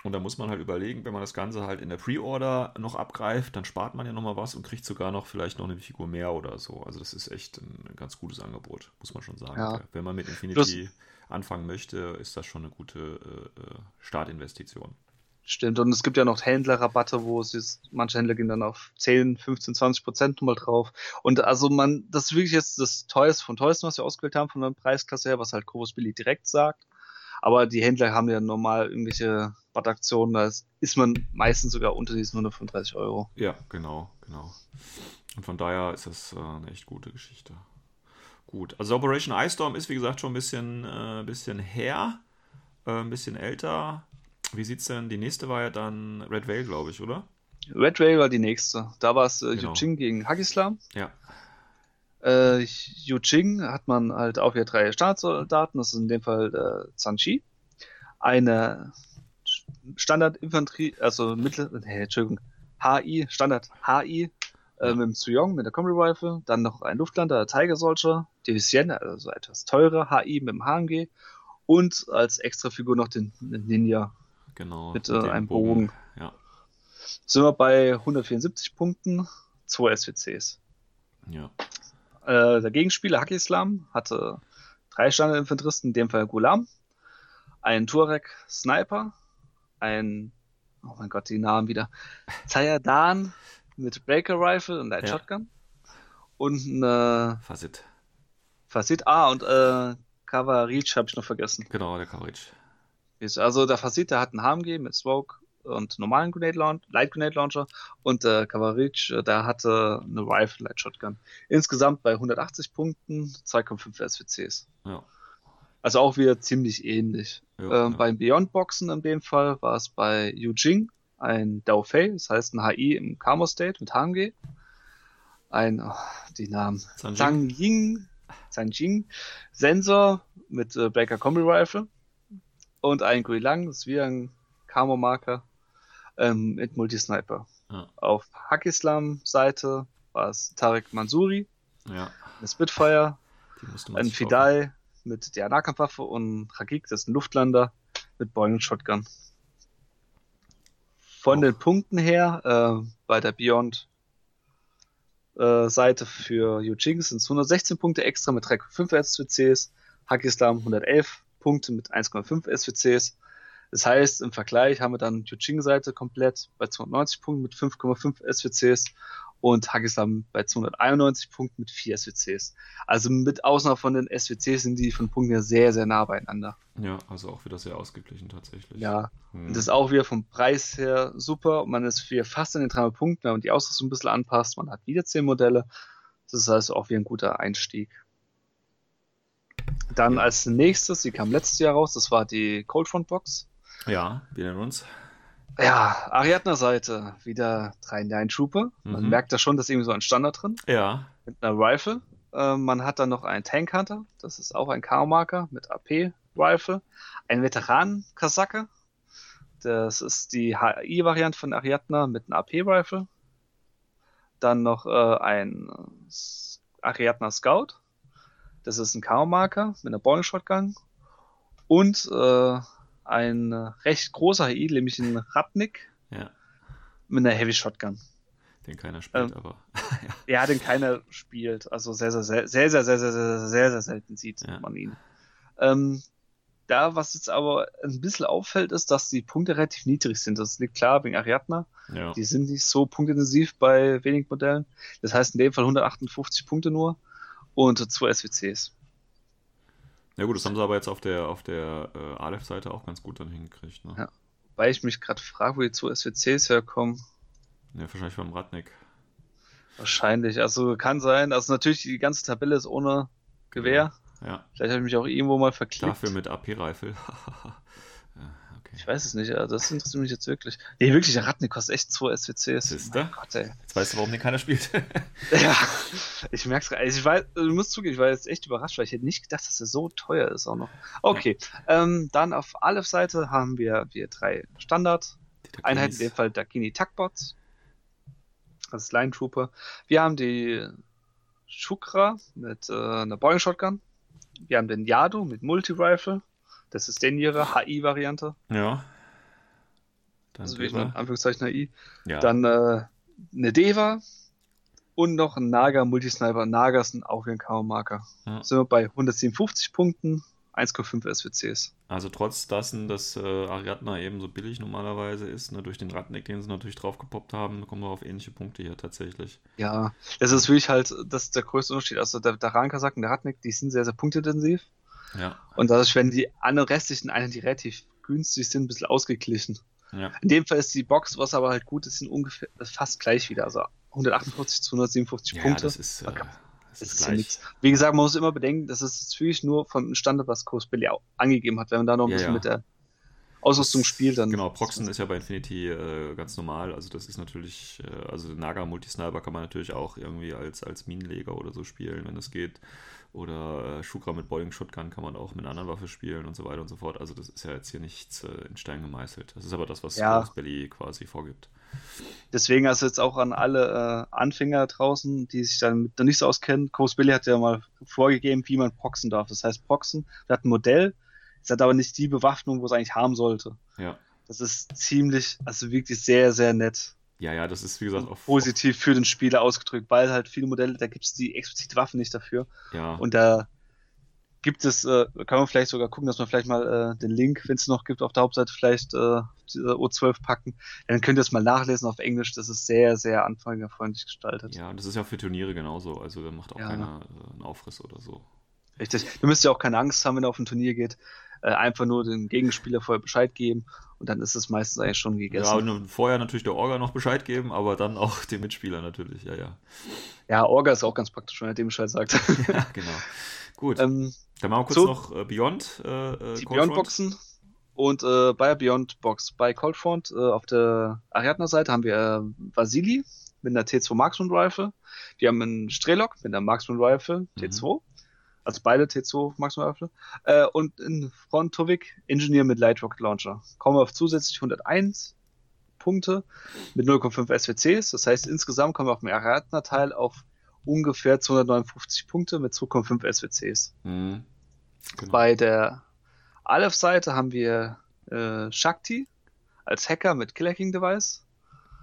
Und da muss man halt überlegen, wenn man das Ganze halt in der Pre-Order noch abgreift, dann spart man ja nochmal was und kriegt sogar noch vielleicht noch eine Figur mehr oder so. Also das ist echt ein ganz gutes Angebot, muss man schon sagen. Ja. gell. Wenn man mit Infinity anfangen möchte, ist das schon eine gute äh, äh, Startinvestition. Stimmt, und es gibt ja noch Händlerrabatte, wo es ist, manche Händler gehen dann auf 10, 15, 20 Prozent nochmal drauf. Und also man, das ist wirklich jetzt das teuerste von teuersten, was wir ausgewählt haben von der Preisklasse her, was halt Chorus Billy direkt sagt. Aber die Händler haben ja normal irgendwelche Rabattaktionen, da ist man meistens sogar unter diesen 135 Euro. Ja, genau, genau. Und von daher ist das äh, eine echt gute Geschichte. Gut, also Operation Ice Storm ist wie gesagt schon ein bisschen, äh, bisschen her, äh, ein bisschen älter. Wie sieht's denn? Die nächste war ja dann Red Veil, glaube ich, oder? Red Rail war die nächste. Da war es äh, Genau. Yuching gegen Hagislam. Ja, Äh, Yuching hat man halt auch wieder drei Staatssoldaten, das ist in dem Fall äh, Zanchi. Eine Standard-Infanterie, also Mittel, nee, Entschuldigung, HI, Standard HI äh, Ja. mit dem Tsuyong, mit der Combi Rifle, dann noch ein Luftlander, der Tiger Soldier, Division, also etwas teure HI mit dem HMG und als Extrafigur noch den, den Ninja. genau. Mit, äh, dem einem Bogen. Ja, Sind wir bei 174 Punkten, zwei SWCs. ja. Äh, der Gegenspieler Haki Islam hatte drei Standardinfanteristen, in dem Fall Gulam, einen Turek Sniper, ein, oh mein Gott, die Namen wieder, Zayadan mit Breaker Rifle und ein Ja. Shotgun und eine Fazit. Fasid, ah, und äh, Kavaric habe ich noch vergessen. Genau, der Coverage. Also der Fasid, der hat einen HMG mit Smoke und normalen Grenade Launcher, Light Grenade Launcher und der äh, Kavaric, äh, der hatte eine Rifle Light Shotgun. Insgesamt bei 180 Punkten 2,5 SWCs. Ja. Also auch wieder ziemlich ähnlich. Ja, ähm, ja. Beim Beyond Boxen in dem Fall war es bei Yujing ein Dao Fei, das heißt ein HI im Camo State mit HMG. Ein, oh, die Namen. Zhang Ying, Zhang Jing Sensor mit äh, Baker Combi Rifle und ein Guilang, das ist wie ein Camo-Marker ähm, mit Multisniper. Ja. Auf Hakislam-Seite war es Tarek Mansuri, ja. eine Spitfire, ein Fidai mit der Nahkampfwaffe und Hagik, das ist ein Luftlander mit Boeing Shotgun. Von oh. den Punkten her, äh, bei der Beyond äh, Seite für Yujing sind es 116 Punkte extra mit 3,5 SWCs, Hakislam 111 Punkte mit 1,5 SWCs. Das heißt, im Vergleich haben wir dann Yuching-Seite komplett bei 290 Punkten mit 5,5 SWCs und Hagisam bei 291 Punkten mit 4 SWCs. Also mit Ausnahme von den SWCs sind die von Punkten her sehr, sehr nah beieinander. Ja, also auch wieder sehr ausgeglichen tatsächlich. Ja, hm. und das ist auch wieder vom Preis her super. Man ist wieder fast in den 300 Punkten, wenn man die Ausrüstung ein bisschen anpasst. Man hat wieder 10 Modelle. Das ist also auch wieder ein guter Einstieg. Dann als nächstes, die kam letztes Jahr raus, das war die Coldfront Box. Ja, wir nennen uns. Ja, Ariadna-Seite, wieder 3-9 Trooper. Man mhm. merkt da schon, dass irgendwie so ein Standard drin. Ja. Mit einer Rifle. Äh, man hat dann noch einen Tank Hunter, das ist auch ein K-Marker mit AP-Rifle. Ein Veteran-Kasacke, das ist die HI-Variante von Ariadna mit einem AP-Rifle. Dann noch äh, ein Ariadna Scout, das ist ein K-Marker mit einer Boeing Shotgun. Und äh, ein recht großer HI, nämlich ein Ratnik ja. mit einer Heavy Shotgun. Den keiner spielt, ähm, aber. *laughs* ja. ja, den keiner spielt. Also sehr, sehr, sehr, sehr, sehr, sehr, sehr, sehr, sehr, sehr selten sieht ja. man ihn. Ähm, da, was jetzt aber ein bisschen auffällt, ist, dass die Punkte relativ niedrig sind. Das liegt klar wegen Ariadna. Ja. Die sind nicht so punktintensiv bei wenigen Modellen. Das heißt in dem Fall 158 Punkte nur und zwei SWCs. Ja gut, das haben sie aber jetzt auf der, auf der äh, Aleph-Seite auch ganz gut dann hingekriegt. Ne? Ja. Weil ich mich gerade frage, wo die zwei SWCs herkommen. Ja, wahrscheinlich vom Radnick. Wahrscheinlich, also kann sein. Also natürlich, die ganze Tabelle ist ohne Gewehr. Ja. Vielleicht habe ich mich auch irgendwo mal verklickt. Dafür mit AP-Reifel. *laughs* Ich weiß es nicht, also das interessiert mich jetzt wirklich. Nee, wirklich, der Ratnik kostet echt 2 SWCs. Siehste? Gott, ey. Jetzt weißt du, warum den keiner spielt. *laughs* ja, ich merke es also ich weiß, du musst zugeben, ich war jetzt echt überrascht, weil ich hätte nicht gedacht, dass er so teuer ist auch noch. Okay, ja. ähm, dann auf Aleph-Seite haben wir, wir drei Standard-Einheiten, in dem Fall Dakini Takbots. Das ist Line Trooper. Wir haben die Shukra mit äh, einer Boeing Shotgun. Wir haben den Yadu mit Multi-Rifle. Das ist denn ihre HI-Variante. Ja. Dann also mal Anführungszeichen HI. Ja. Dann äh, eine Deva und noch ein Naga Multisniper. Naga sind auch wie ein K.O.-Marker. Ja. Sind wir bei 157 Punkten, 1,5 SWCs. Also trotz dessen, dass äh, Ariadna eben so billig normalerweise ist, ne, durch den Radneck, den sie natürlich draufgepoppt haben, kommen wir auf ähnliche Punkte hier tatsächlich. Ja, das ist wirklich halt, das ist der größte Unterschied. Also der, der Rankasak und der Radneck, die sind sehr, sehr punktintensiv. Ja. Und dadurch werden die anderen restlichen Einheiten, die relativ günstig sind, ein bisschen ausgeglichen. Ja. In dem Fall ist die Box, was aber halt gut ist, sind ungefähr fast gleich wieder. Also 148 zu 157 ja, Punkte. Das ist, äh, das ist, ist ja nichts. Wie gesagt, man muss immer bedenken, das ist jetzt wirklich nur vom Standard, was Coast Billy angegeben hat. Wenn man da noch ein ja, bisschen mit der Ausrüstung spielt, dann. Genau, Proxen ist ja bei Infinity äh, ganz normal. Also, das ist natürlich, äh, also Naga Multisniper kann man natürlich auch irgendwie als, als Minenleger oder so spielen, wenn es geht. Oder äh, Shukra mit Boeing Shotgun kann man auch mit einer anderen Waffe spielen und so weiter und so fort. Also das ist ja jetzt hier nichts äh, in Stein gemeißelt. Das ist aber das, was ja. Belly quasi vorgibt. Deswegen also jetzt auch an alle äh, Anfänger draußen, die sich dann noch nicht so auskennen. Coast Billy hat ja mal vorgegeben, wie man proxen darf. Das heißt, proxen, hat ein Modell, es hat aber nicht die Bewaffnung, wo es eigentlich haben sollte. Ja. Das ist ziemlich, also wirklich sehr, sehr nett. Ja, ja, das ist wie gesagt auch positiv für den Spieler ausgedrückt, weil halt viele Modelle, da gibt es die explizite Waffen nicht dafür. Ja. Und da gibt es, äh, kann man vielleicht sogar gucken, dass man vielleicht mal äh, den Link, wenn es noch gibt, auf der Hauptseite vielleicht äh, O12 packen. Dann könnt ihr es mal nachlesen auf Englisch. Das ist sehr, sehr anfängerfreundlich gestaltet. Ja, und das ist ja für Turniere genauso. Also da macht auch ja. keiner äh, einen Aufriss oder so. Richtig. Du müsst ja auch keine Angst haben, wenn ihr auf ein Turnier geht. Äh, einfach nur den Gegenspieler vorher Bescheid geben und dann ist es meistens eigentlich schon gegessen. Ja, und vorher natürlich der Orga noch Bescheid geben, aber dann auch *laughs* dem Mitspieler natürlich, ja, ja. Ja, Orga ist auch ganz praktisch, wenn er dem Bescheid sagt. *laughs* ja, genau. Gut. Ähm, dann machen wir kurz so, noch äh, Beyond. Äh, äh die Beyond-Boxen und äh, bei Beyond Box bei Coldfront äh, auf der Ariadna-Seite haben wir äh, Vasili mit einer T2 Marksman Rifle. Wir haben einen Strelok mit einer Marksman Rifle T2. Mhm. Also beide T2 Marksman Rifle. Äh, und in Frontovic Engineer mit Light Rocket Launcher. Kommen wir auf zusätzlich 101 Punkte mit 0,5 SWCs. Das heißt, insgesamt kommen wir auf dem Ariadna-Teil auf ungefähr 259 Punkte mit 2,5 SWCs. Mhm. Genau. Bei der Aleph-Seite haben wir äh, Shakti als Hacker mit Killer King Device.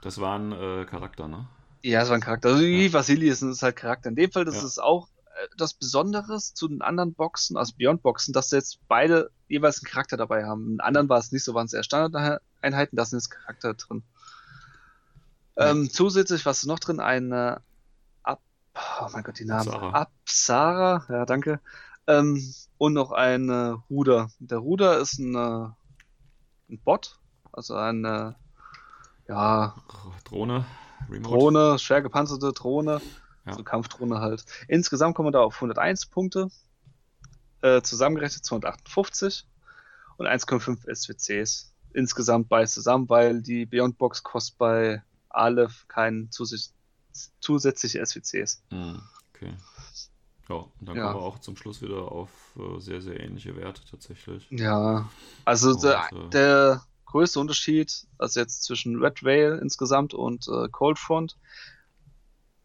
Das war ein äh, Charakter, ne? Ja, das war ein Charakter. Also ja. Vasili ist, ist halt Charakter. In dem Fall, das ja. ist auch das Besonderes zu den anderen Boxen, also Beyond Boxen, dass jetzt beide jeweils einen Charakter dabei haben. In anderen war es nicht so, waren es eher Standardeinheiten, da sind jetzt Charakter drin. Ja. Ähm, zusätzlich, was ist noch drin? Eine Ab, oh mein Gott, die Namen. Absara. Absara, ja, danke. Ähm, und noch ein äh, Ruder. Der Ruder ist ein, äh, ein Bot, also eine ja, Drohne. Remote. Drohne, schwer gepanzerte Drohne, ja. so Kampfdrohne halt. Insgesamt kommen wir da auf 101 Punkte, äh, zusammengerechnet 258 und 1,5 SWCs. Insgesamt beides zusammen, weil die Beyond Box kostet bei Aleph keinen zusätzlichen zusätzliche SWCs. Hm, okay. Ja, und dann ja. kommen wir auch zum Schluss wieder auf äh, sehr, sehr ähnliche Werte tatsächlich. Ja, also und, der, äh, der größte Unterschied, also jetzt zwischen Red Whale insgesamt und äh, Cold Front,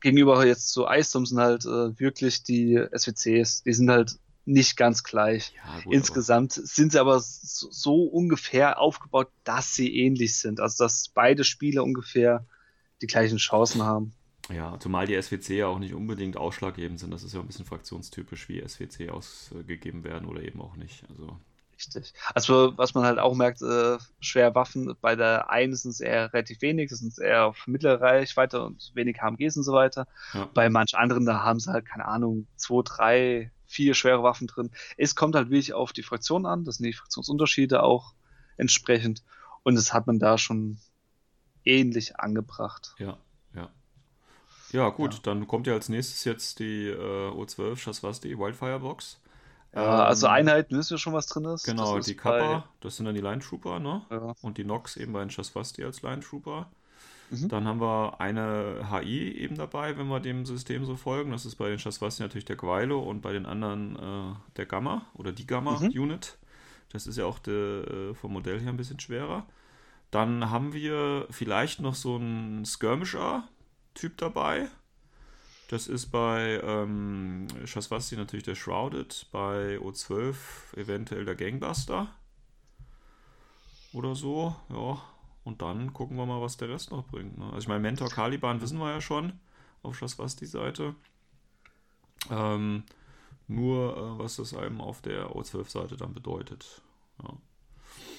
gegenüber jetzt zu Eisdom sind halt äh, wirklich die SWCs, die sind halt nicht ganz gleich. Ja, gut, Insgesamt aber... sind sie aber so, so, ungefähr aufgebaut, dass sie ähnlich sind. Also dass beide Spiele ungefähr die gleichen Chancen haben. Ja, zumal die SWC ja auch nicht unbedingt ausschlaggebend sind. Das ist ja ein bisschen fraktionstypisch, wie SWC ausgegeben werden oder eben auch nicht. Also. Richtig. Also, was man halt auch merkt, äh, schwer Waffen, bei der einen sind es eher relativ wenig, das sind eher auf mittlere Reichweite und wenig HMGs und so weiter. Ja. Bei manch anderen, da haben sie halt, keine Ahnung, zwei, drei, vier schwere Waffen drin. Es kommt halt wirklich auf die Fraktion an, das sind die Fraktionsunterschiede auch entsprechend. Und das hat man da schon ähnlich angebracht. Ja, ja, gut, ja. dann kommt ja als nächstes jetzt die äh, O12 Shaswasti Wildfire Box. Ja, also ähm, Einheiten wissen wir schon, was drin ist. Genau, ist die Kappa, bei... das sind dann die Line Trooper, ne? Ja. Und die Nox eben bei den Shaswasti als Line Trooper. Mhm. Dann haben wir eine HI eben dabei, wenn wir dem System so folgen. Das ist bei den Shaswasti natürlich der Gweilo und bei den anderen äh, der Gamma oder die Gamma-Unit. Mhm. Das ist ja auch de, äh, vom Modell her ein bisschen schwerer. Dann haben wir vielleicht noch so einen Skirmisher, Typ dabei. Das ist bei ähm, Shaswasti natürlich der Shrouded, bei O12 eventuell der Gangbuster. Oder so, ja. Und dann gucken wir mal, was der Rest noch bringt. Ne? Also ich meine, Mentor Caliban wissen wir ja schon auf Shaswasti-Seite. Ähm, nur, äh, was das einem auf der O12-Seite dann bedeutet. Ja.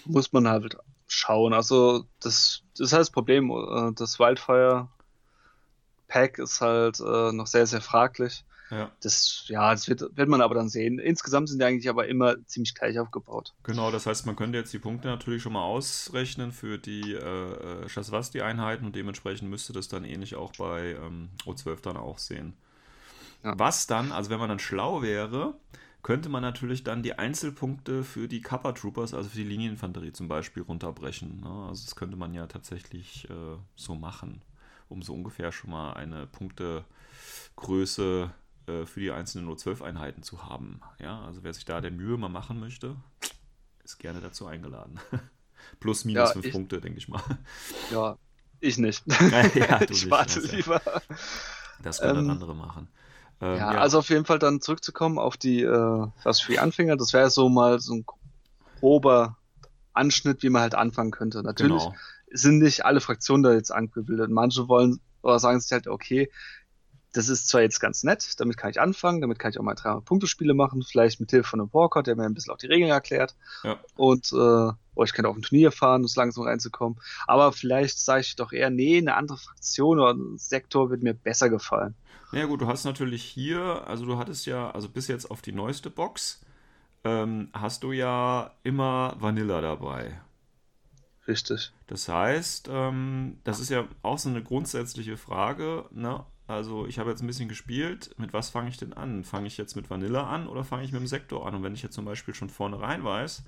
Muss man halt schauen. Also, das, das ist halt das Problem. Äh, das Wildfire Pack ist halt äh, noch sehr, sehr fraglich. Ja. Das, ja, das wird, wird man aber dann sehen. Insgesamt sind die eigentlich aber immer ziemlich gleich aufgebaut. Genau, das heißt, man könnte jetzt die Punkte natürlich schon mal ausrechnen für die äh, Shaswasti-Einheiten und dementsprechend müsste das dann ähnlich auch bei ähm, O12 dann auch sehen. Ja. Was dann, also wenn man dann schlau wäre, könnte man natürlich dann die Einzelpunkte für die Kappa Troopers, also für die Linieninfanterie zum Beispiel, runterbrechen. Ne? Also das könnte man ja tatsächlich äh, so machen um so ungefähr schon mal eine Punktegröße äh, für die einzelnen nur 12 Einheiten zu haben. Ja, also wer sich da der Mühe mal machen möchte, ist gerne dazu eingeladen. *laughs* Plus minus 5 ja, Punkte, denke ich mal. Ja, ich nicht. *laughs* ja, *laughs* ich warte lieber. Das können ähm, dann andere machen. Ähm, ja, ja, also auf jeden Fall dann zurückzukommen auf die, äh, was für die Anfänger, das wäre so mal so ein grober Anschnitt, wie man halt anfangen könnte. Natürlich genau sind nicht alle Fraktionen da jetzt angebildet. Manche wollen oder sagen sich halt, okay, das ist zwar jetzt ganz nett, damit kann ich anfangen, damit kann ich auch mal drei Punktespiele machen, vielleicht mit Hilfe von einem Walkout, der mir ein bisschen auch die Regeln erklärt. Ja. Und äh, oh, ich könnte auf ein Turnier fahren, um es langsam reinzukommen. Aber vielleicht sage ich doch eher, nee, eine andere Fraktion oder ein Sektor wird mir besser gefallen. Ja gut, du hast natürlich hier, also du hattest ja, also bis jetzt auf die neueste Box, ähm, hast du ja immer Vanilla dabei. Richtig. Das heißt, ähm, das ist ja auch so eine grundsätzliche Frage. Ne? Also ich habe jetzt ein bisschen gespielt. Mit was fange ich denn an? Fange ich jetzt mit Vanilla an oder fange ich mit dem Sektor an? Und wenn ich jetzt zum Beispiel schon vornherein weiß,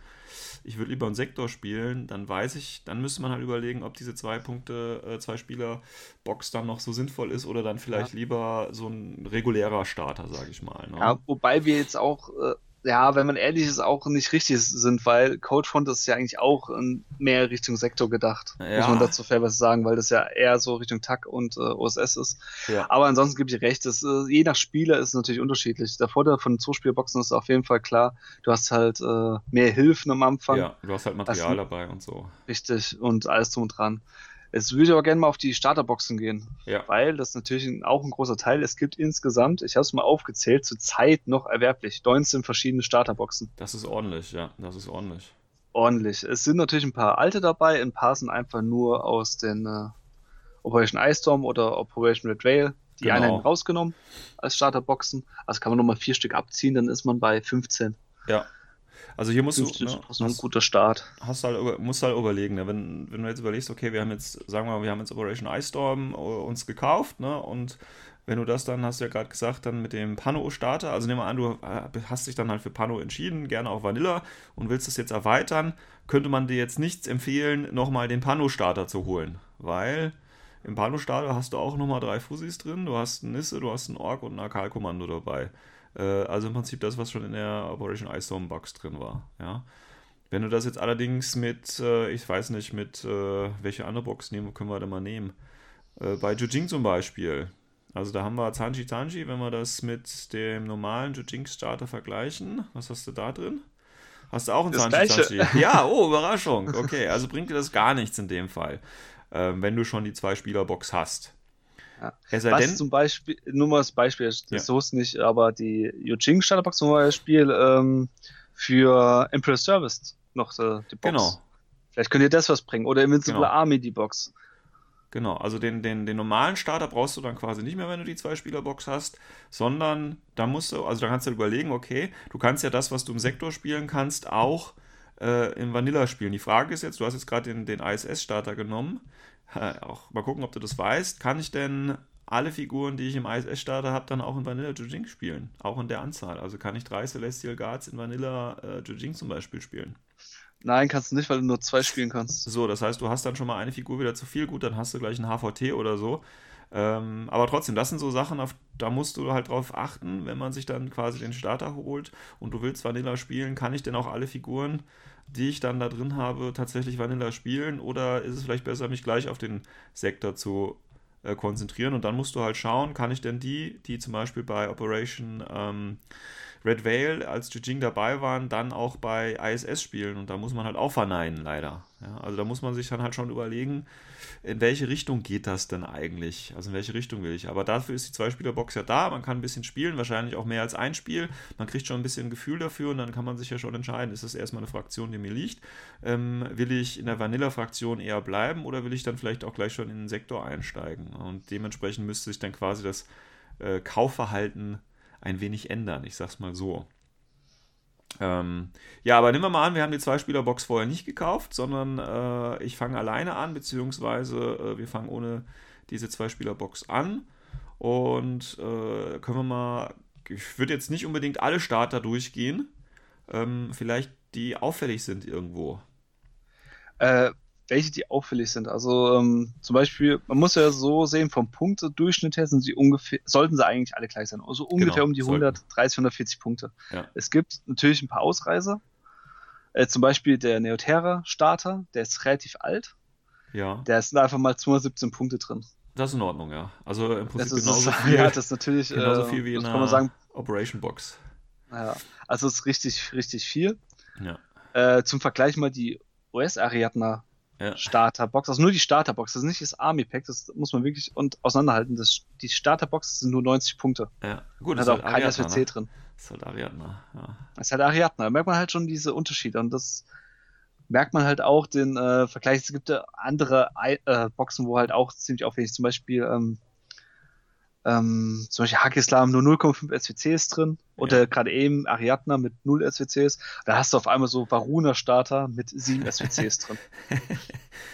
ich würde lieber einen Sektor spielen, dann weiß ich, dann müsste man halt überlegen, ob diese zwei Punkte, äh, zwei Spieler Box dann noch so sinnvoll ist oder dann vielleicht ja. lieber so ein regulärer Starter, sage ich mal. Ne? Ja, wobei wir jetzt auch äh, ja, wenn man ehrlich ist, auch nicht richtig sind, weil CodeFront ist ja eigentlich auch mehr Richtung Sektor gedacht, ja. muss man dazu fair was sagen, weil das ja eher so Richtung TAC und äh, OSS ist. Ja. Aber ansonsten gebe ich recht, das, äh, je nach Spieler ist es natürlich unterschiedlich. Der Vorteil von Zuspielerboxen ist auf jeden Fall klar, du hast halt äh, mehr Hilfen am Anfang. Ja, du hast halt Material also, dabei und so. Richtig, und alles drum und dran. Jetzt würde ich aber gerne mal auf die Starterboxen gehen, ja. weil das natürlich auch ein großer Teil. Es gibt insgesamt, ich habe es mal aufgezählt, zur Zeit noch erwerblich 19 verschiedene Starterboxen. Das ist ordentlich, ja, das ist ordentlich. Ordentlich. Es sind natürlich ein paar alte dabei, ein paar sind einfach nur aus den äh, Operation Ice Storm oder Operation Red Rail, die genau. einen rausgenommen als Starterboxen. Also kann man nochmal vier Stück abziehen, dann ist man bei 15. Ja, also hier musst du. Ne, hast, ein guter Start. Hast halt, musst halt überlegen, ne? wenn, wenn du jetzt überlegst, okay, wir haben jetzt, sagen wir mal, wir haben jetzt Operation Ice Storm äh, uns gekauft, ne? Und wenn du das dann, hast du ja gerade gesagt, dann mit dem Pano-Starter, also nehmen wir an, du äh, hast dich dann halt für Pano entschieden, gerne auch Vanilla und willst es jetzt erweitern, könnte man dir jetzt nichts empfehlen, nochmal den Pano-Starter zu holen, weil im Pano-Starter hast du auch nochmal drei Fusis drin, du hast einen Nisse, du hast einen Ork und ein Akal-Kommando dabei. Äh, also im Prinzip das, was schon in der Operation Ice Storm Box drin war. Ja. Wenn du das jetzt allerdings mit, äh, ich weiß nicht, mit äh, welche andere Box nehmen, können wir da mal nehmen. Bei Jujing zum Beispiel. Also da haben wir Zanji Zanji, wenn wir das mit dem normalen Jujing Starter vergleichen. Was hast du da drin? Hast du auch einen Zanji Zanji? Ja, *laughs* oh, Überraschung. Okay, also bringt dir das gar nichts in dem Fall, ähm, wenn du schon die Zwei-Spieler-Box hast. Ja. Was denn, zum Beispiel, nur mal als Beispiel, das ja. so ist nicht, aber die Yujing Starterbox zum Beispiel ähm, für Emperor Service noch äh, die Box. Genau. Vielleicht könnt ihr das was bringen. Oder Invincible genau. Army die Box. Genau, also den, den, den normalen Starter brauchst du dann quasi nicht mehr, wenn du die Zwei-Spieler-Box hast, sondern da musst du, also da kannst du überlegen, okay, du kannst ja das, was du im Sektor spielen kannst, auch äh, im Vanilla spielen. Die Frage ist jetzt, du hast jetzt gerade den, den ISS-Starter genommen auch mal gucken, ob du das weißt, kann ich denn alle Figuren, die ich im ISS-Starter habe, dann auch in Vanilla Jujing spielen? Auch in der Anzahl. Also kann ich drei Celestial Guards in Vanilla äh, Jujing zum Beispiel spielen? Nein, kannst du nicht, weil du nur zwei spielen kannst. So, das heißt, du hast dann schon mal eine Figur wieder zu viel. Gut, dann hast du gleich ein HVT oder so. Ähm, aber trotzdem, das sind so Sachen, auf, da musst du halt drauf achten, wenn man sich dann quasi den Starter holt. Und du willst Vanilla spielen, kann ich denn auch alle Figuren die ich dann da drin habe, tatsächlich Vanilla spielen? Oder ist es vielleicht besser, mich gleich auf den Sektor zu äh, konzentrieren? Und dann musst du halt schauen, kann ich denn die, die zum Beispiel bei Operation ähm, Red Veil als Jujing dabei waren, dann auch bei ISS spielen und da muss man halt auch verneinen, leider. Ja, also da muss man sich dann halt schon überlegen, in welche Richtung geht das denn eigentlich? Also in welche Richtung will ich? Aber dafür ist die Zweispielerbox ja da, man kann ein bisschen spielen, wahrscheinlich auch mehr als ein Spiel. Man kriegt schon ein bisschen Gefühl dafür und dann kann man sich ja schon entscheiden, ist das erstmal eine Fraktion, die mir liegt? Ähm, will ich in der Vanilla-Fraktion eher bleiben oder will ich dann vielleicht auch gleich schon in den Sektor einsteigen? Und dementsprechend müsste sich dann quasi das äh, Kaufverhalten ein wenig ändern, ich sag's mal so. Ähm, ja, aber nehmen wir mal an, wir haben die Zwei-Spieler-Box vorher nicht gekauft, sondern äh, ich fange alleine an, beziehungsweise äh, wir fangen ohne diese Zwei-Spieler-Box an. Und äh, können wir mal, ich würde jetzt nicht unbedingt alle Starter durchgehen, ähm, vielleicht die auffällig sind irgendwo. Welche die auffällig sind. Also ähm, zum Beispiel, man muss ja so sehen, vom Punktedurchschnitt her sind sie ungefähr, sollten sie eigentlich alle gleich sein. Also ungefähr genau, um die 130, 140 Punkte. Ja. Es gibt natürlich ein paar Ausreißer. Äh, zum Beispiel der Neoterra Starter, der ist relativ alt. Ja. Der ist einfach mal 217 Punkte drin. Das ist in Ordnung, ja. Also im Prinzip das genauso ist, *laughs* viel. Ja, das ist natürlich genauso äh, viel wie in einer sagen, Operation Box. Ja, also es ist richtig, richtig viel. Ja. Äh, zum Vergleich mal die US-Ariadna ja. Starterbox, also nur die Starterbox, das ist nicht das Army Pack, das muss man wirklich und auseinanderhalten. Das, die Starterbox sind nur 90 Punkte. Ja, gut, das hat auch halt kein SWC ne? drin. Das ist halt Ariadna, ja. Das ist halt Ariadna, da merkt man halt schon diese Unterschiede und das merkt man halt auch den äh, Vergleich. Es gibt ja andere äh, Boxen, wo halt auch ziemlich aufwendig, zum Beispiel ähm, ähm, zum Beispiel Hakislam nur 0,5 SWCs drin oder ja. gerade eben Ariadna mit 0 SWCs. Da hast du auf einmal so Varuna Starter mit 7 *laughs* SWCs drin. *laughs*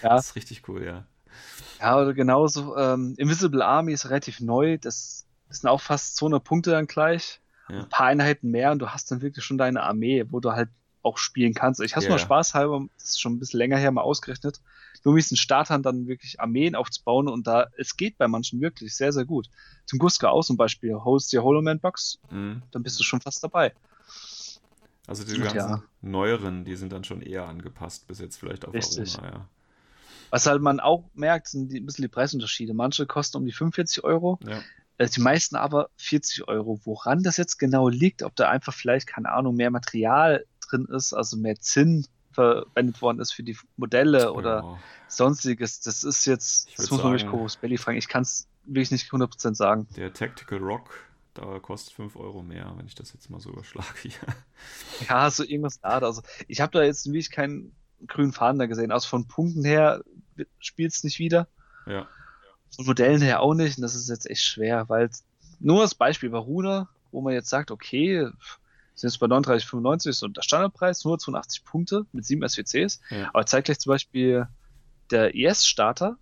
Ja. Das ist richtig cool, ja. Ja, oder genauso ähm, Invisible Army ist relativ neu. Das, sind auch fast 200 Punkte dann gleich. Ja. Ein paar Einheiten mehr und du hast dann wirklich schon deine Armee, wo du halt auch spielen kannst. Ich habe yeah. mal Spaß halber, das ist schon ein bisschen länger her mal ausgerechnet, nur mit diesen Startern dann wirklich Armeen aufzubauen und da, es geht bei manchen wirklich sehr, sehr gut. Zum Guska auch zum Beispiel, host dir Holoman Box, mhm. dann bist du schon fast dabei. Also die ganzen ja. neueren, die sind dann schon eher angepasst, bis jetzt vielleicht auf Richtig. Aroma, ja. Was halt man auch merkt, sind die, ein bisschen die Preisunterschiede. Manche kosten um die 45 Euro, ja. Äh, die meisten aber 40 Euro. Woran das jetzt genau liegt, ob da einfach vielleicht, keine Ahnung, mehr Material drin ist, also mehr Zinn verwendet worden ist für die Modelle oder ja. sonstiges. Das ist jetzt, das muss man mich Chorus Belly fragen. Ich kann es wirklich nicht 100% sagen. Der Tactical Rock, da kostet 5 Euro mehr, wenn ich das jetzt mal so überschlage hier. *laughs* Ja, so irgendwas da. Also ich habe da jetzt wirklich keinen grünen Faden da gesehen. Also von Punkten her spielt es nicht wieder. Ja. Von Modellen her auch nicht. Und das ist jetzt echt schwer, weil nur das Beispiel Varuna, wo man jetzt sagt, okay, sind jetzt bei 39,95 ist und der Standardpreis, nur 82 Punkte mit 7 SWCs. Ja. Aber zeitgleich zum Beispiel der ES-Starter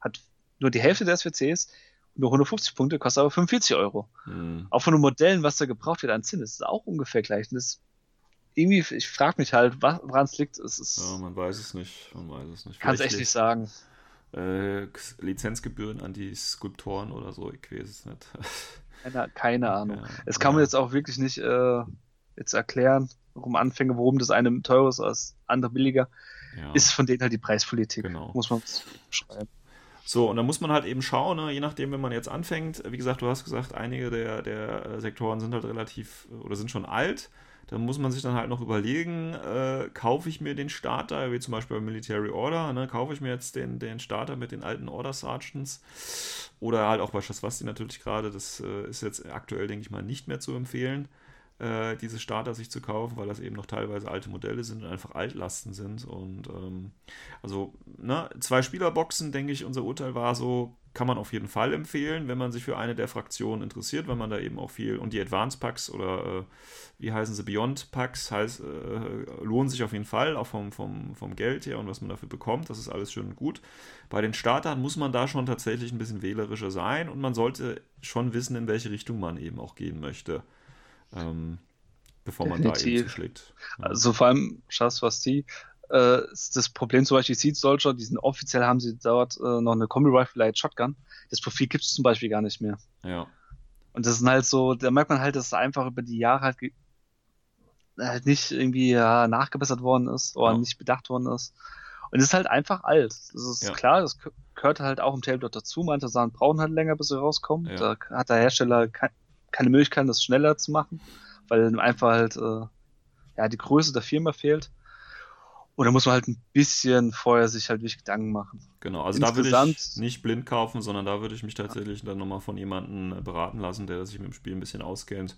hat nur die Hälfte der SWCs, nur 150 Punkte, kostet aber 45 Euro. Mhm. Auch von den Modellen, was da gebraucht wird an Zinn, ist auch ungefähr gleich. Und das irgendwie, ich frage mich halt, woran es liegt. Es ist, ja, man weiß es nicht. Man weiß es nicht. Kann es echt nicht sagen. Äh, Lizenzgebühren an die Skulptoren oder so, ich weiß es nicht. Keine, *laughs* keine Ahnung. Ja, es kann man jetzt auch wirklich nicht äh, jetzt erklären, warum Anfänge, warum das eine teurer ist als andere billiger, ja. ist von denen halt die Preispolitik. Genau. Muss man schreiben. So, und da muss man halt eben schauen, ne, je nachdem, wenn man jetzt anfängt. Wie gesagt, du hast gesagt, einige der, der äh, Sektoren sind halt relativ oder sind schon alt. Da muss man sich dann halt noch überlegen, äh, kaufe ich mir den Starter, wie zum Beispiel bei Military Order, ne, kaufe ich mir jetzt den, den Starter mit den alten Order Sergeants oder halt auch bei Schaswasti natürlich gerade, das äh, ist jetzt aktuell, denke ich mal, nicht mehr zu empfehlen äh, diese Starter sich zu kaufen, weil das eben noch teilweise alte Modelle sind und einfach Altlasten sind. Und ähm, also, ne, zwei Spielerboxen, denke ich, unser Urteil war so, kann man auf jeden Fall empfehlen, wenn man sich für eine der Fraktionen interessiert, weil man da eben auch viel und die Advanced Packs oder äh, wie heißen sie, Beyond Packs heißt, äh, lohnen sich auf jeden Fall, auch vom, vom, vom Geld her und was man dafür bekommt, das ist alles schön und gut. Bei den Startern muss man da schon tatsächlich ein bisschen wählerischer sein und man sollte schon wissen, in welche Richtung man eben auch gehen möchte ähm, bevor man Definitiv. da eben zuschlägt. Ja. Also vor allem Schass, was die äh, das Problem zum Beispiel Seed Soldier, die sind offiziell haben sie dort äh, noch eine Kombi Rifle Light Shotgun. Das Profil gibt es zum Beispiel gar nicht mehr. Ja. Und das sind halt so, da merkt man halt, dass es einfach über die Jahre halt, halt nicht irgendwie ja, nachgebessert worden ist oder ja. nicht bedacht worden ist. Und es ist halt einfach alt. Das ist ja. klar, das gehört halt auch im Tabletop dazu. Manche Sachen brauchen halt länger, bis sie rauskommen. Da hat der Hersteller kein, keine Möglichkeit, das schneller zu machen, weil einfach halt äh, ja, die Größe der Firma fehlt. Und da muss man halt ein bisschen vorher sich halt wirklich Gedanken machen. Genau, also Insgesamt, da würde ich nicht blind kaufen, sondern da würde ich mich tatsächlich dann nochmal von jemandem äh, beraten lassen, der sich mit dem Spiel ein bisschen auskennt,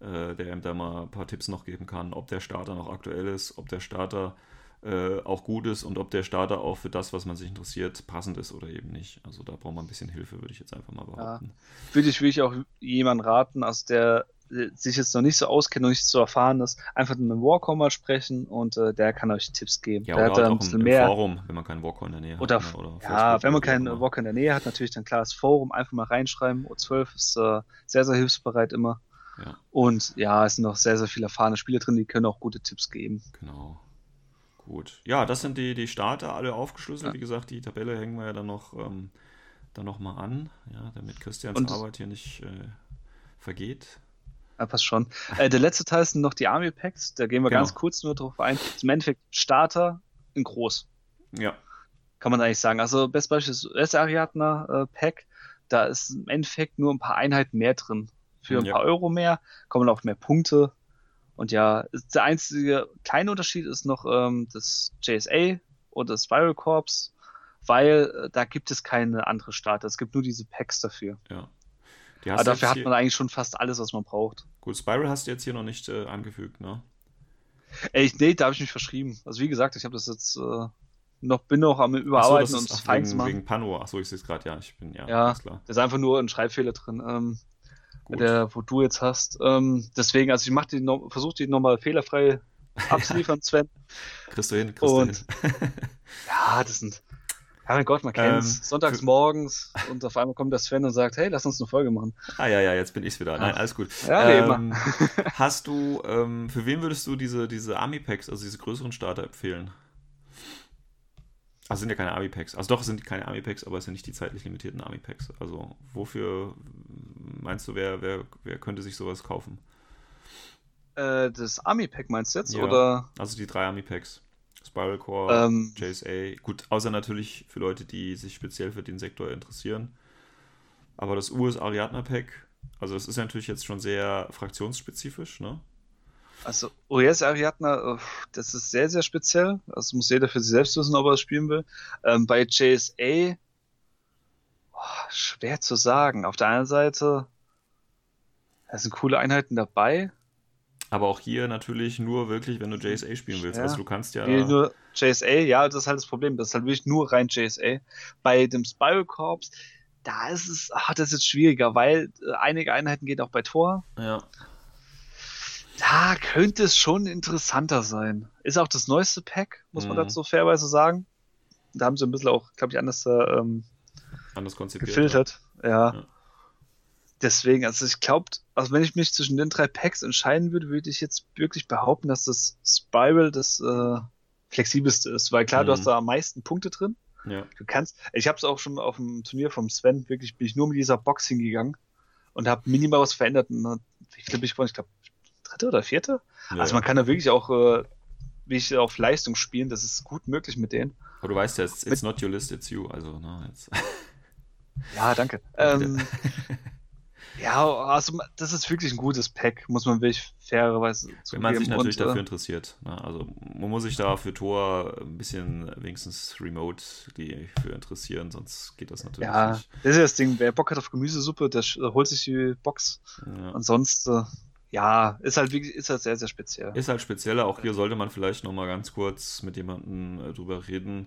äh, der ihm da mal ein paar Tipps noch geben kann, ob der Starter noch aktuell ist, ob der Starter äh, auch gut ist und ob der Starter auch für das, was man sich interessiert, passend ist oder eben nicht. Also da braucht man ein bisschen Hilfe, würde ich jetzt einfach mal behaupten. Ja. Würde ich wirklich auch jemanden raten, aus der äh, sich jetzt noch nicht so auskennt und nicht so erfahren ist, einfach mit einem Warcom mal sprechen und äh, der kann euch Tipps geben. Ja, der oder hat ein bisschen im, mehr. Forum, wenn man keinen Warcom in der Nähe oder, hat. Ne, oder ja, wenn man keinen Warcom in der Nähe hat, natürlich dann klar das Forum einfach mal reinschreiben. O12 ist äh, sehr, sehr hilfsbereit immer. Ja. Und ja, es sind noch sehr, sehr viele erfahrene Spieler drin, die können auch gute Tipps geben. Genau. Gut. Ja, das sind die, die Starter alle aufgeschlüsselt. Ja. Wie gesagt, die Tabelle hängen wir ja dann noch, ähm, dann noch mal an, ja, damit Christians Und Arbeit hier nicht äh, vergeht. Ja, passt schon. Äh, der letzte Teil sind noch die Army Packs. Da gehen wir genau. ganz kurz nur drauf ein. Im Endeffekt Starter in groß. Ja. Kann man eigentlich sagen. Also, best Beispiel ist das Ariadna äh, Pack. Da ist im Endeffekt nur ein paar Einheiten mehr drin. Für ein ja. paar Euro mehr kommen auch mehr Punkte. Und ja, der einzige kleine Unterschied ist noch ähm, das JSA oder das Spiral Corps, weil äh, da gibt es keine andere Starter. Es gibt nur diese Packs dafür. Ja. Aber dafür hat man eigentlich schon fast alles, was man braucht. Gut, Spiral hast du jetzt hier noch nicht äh, angefügt, ne? Ey, nee, da habe ich mich verschrieben. Also wie gesagt, ich habe das jetzt äh, noch, bin noch am Überarbeiten so, und fein zu machen. Wegen Pano, achso, ich sehe es gerade, ja, ich bin, ja, ja klar. Da ist einfach nur ein Schreibfehler drin, ähm, der, wo du jetzt hast. Ähm, deswegen, also ich mach die, versuche die nochmal fehlerfrei abzuliefern, *laughs* Sven. Kriegst du hin, kriegst und, du hin. *laughs* ja, das sind, ja, mein Gott, man kennt's. Ähm, Sonntags morgens und auf einmal kommt der Sven und sagt, hey, lass uns eine Folge machen. Ah ja, ja, jetzt bin ich's wieder. Nein, alles gut. Ja, ähm, hast du, ähm, für wen würdest du diese, diese Army-Packs, also diese größeren Starter empfehlen? Also sind ja keine Army-Packs. Also doch, es sind keine Army-Packs, aber es sind nicht die zeitlich limitierten Army-Packs. Also wofür meinst du, wer, wer, wer könnte sich sowas kaufen? Äh, das Army-Pack meinst du jetzt? Ja, oder? Also die drei Army-Packs. Spiral Core, ähm, JSA. Gut, außer natürlich für Leute, die sich speziell für den Sektor interessieren. Aber das US Ariadna Pack, also das ist ja natürlich jetzt schon sehr fraktionsspezifisch, ne? Also OS Ariadna, das ist sehr, sehr speziell. Also muss jeder für sich selbst wissen, ob er es spielen will. Ähm, bei JSA, oh, schwer zu sagen. Auf der einen Seite, da sind coole Einheiten dabei. Aber auch hier natürlich nur wirklich, wenn du JSA spielen willst. Ja. Also du kannst ja. Nee, nur JSA, ja, das ist halt das Problem. Das ist halt wirklich nur rein JSA. Bei dem Spiral Corps, da ist es, ach, das ist jetzt schwieriger, weil äh, einige Einheiten gehen auch bei Tor. Ja. Da könnte es schon interessanter sein. Ist auch das neueste Pack, muss man mhm. dazu fairweise sagen. Da haben sie ein bisschen auch, glaube ich, anders, äh, ähm, anders konzipiert, gefiltert. ja. ja deswegen, also ich glaube, also wenn ich mich zwischen den drei Packs entscheiden würde, würde ich jetzt wirklich behaupten, dass das Spiral das äh, flexibelste ist, weil klar, mhm. du hast da am meisten Punkte drin. Ja. Du kannst, ich habe es auch schon auf dem Turnier vom Sven, wirklich bin ich nur mit dieser Box hingegangen und habe minimal was verändert. Und, wie viele bin ich gewonnen? Ich glaube, dritte oder vierte? Ja. Also man kann da wirklich auch äh, wie ich auf Leistung spielen, das ist gut möglich mit denen. Aber du weißt ja, it's, it's not your list, it's you. Also, ne, jetzt. *laughs* Ja, danke. *laughs* ähm, Ja, also das ist wirklich ein gutes Pack, muss man wirklich fairerweise zugeben. Wenn man sich natürlich und, dafür äh, interessiert. Ne? Also man muss sich da für Tor ein bisschen wenigstens remote für interessieren, sonst geht das natürlich ja, nicht. Ja, das ist das Ding. Wer Bock hat auf Gemüsesuppe, der holt sich die Box. Ja. Ansonsten, ja, ist halt, ist halt sehr, sehr speziell. Ist halt spezieller. Auch hier sollte man vielleicht nochmal ganz kurz mit jemandem äh, drüber reden,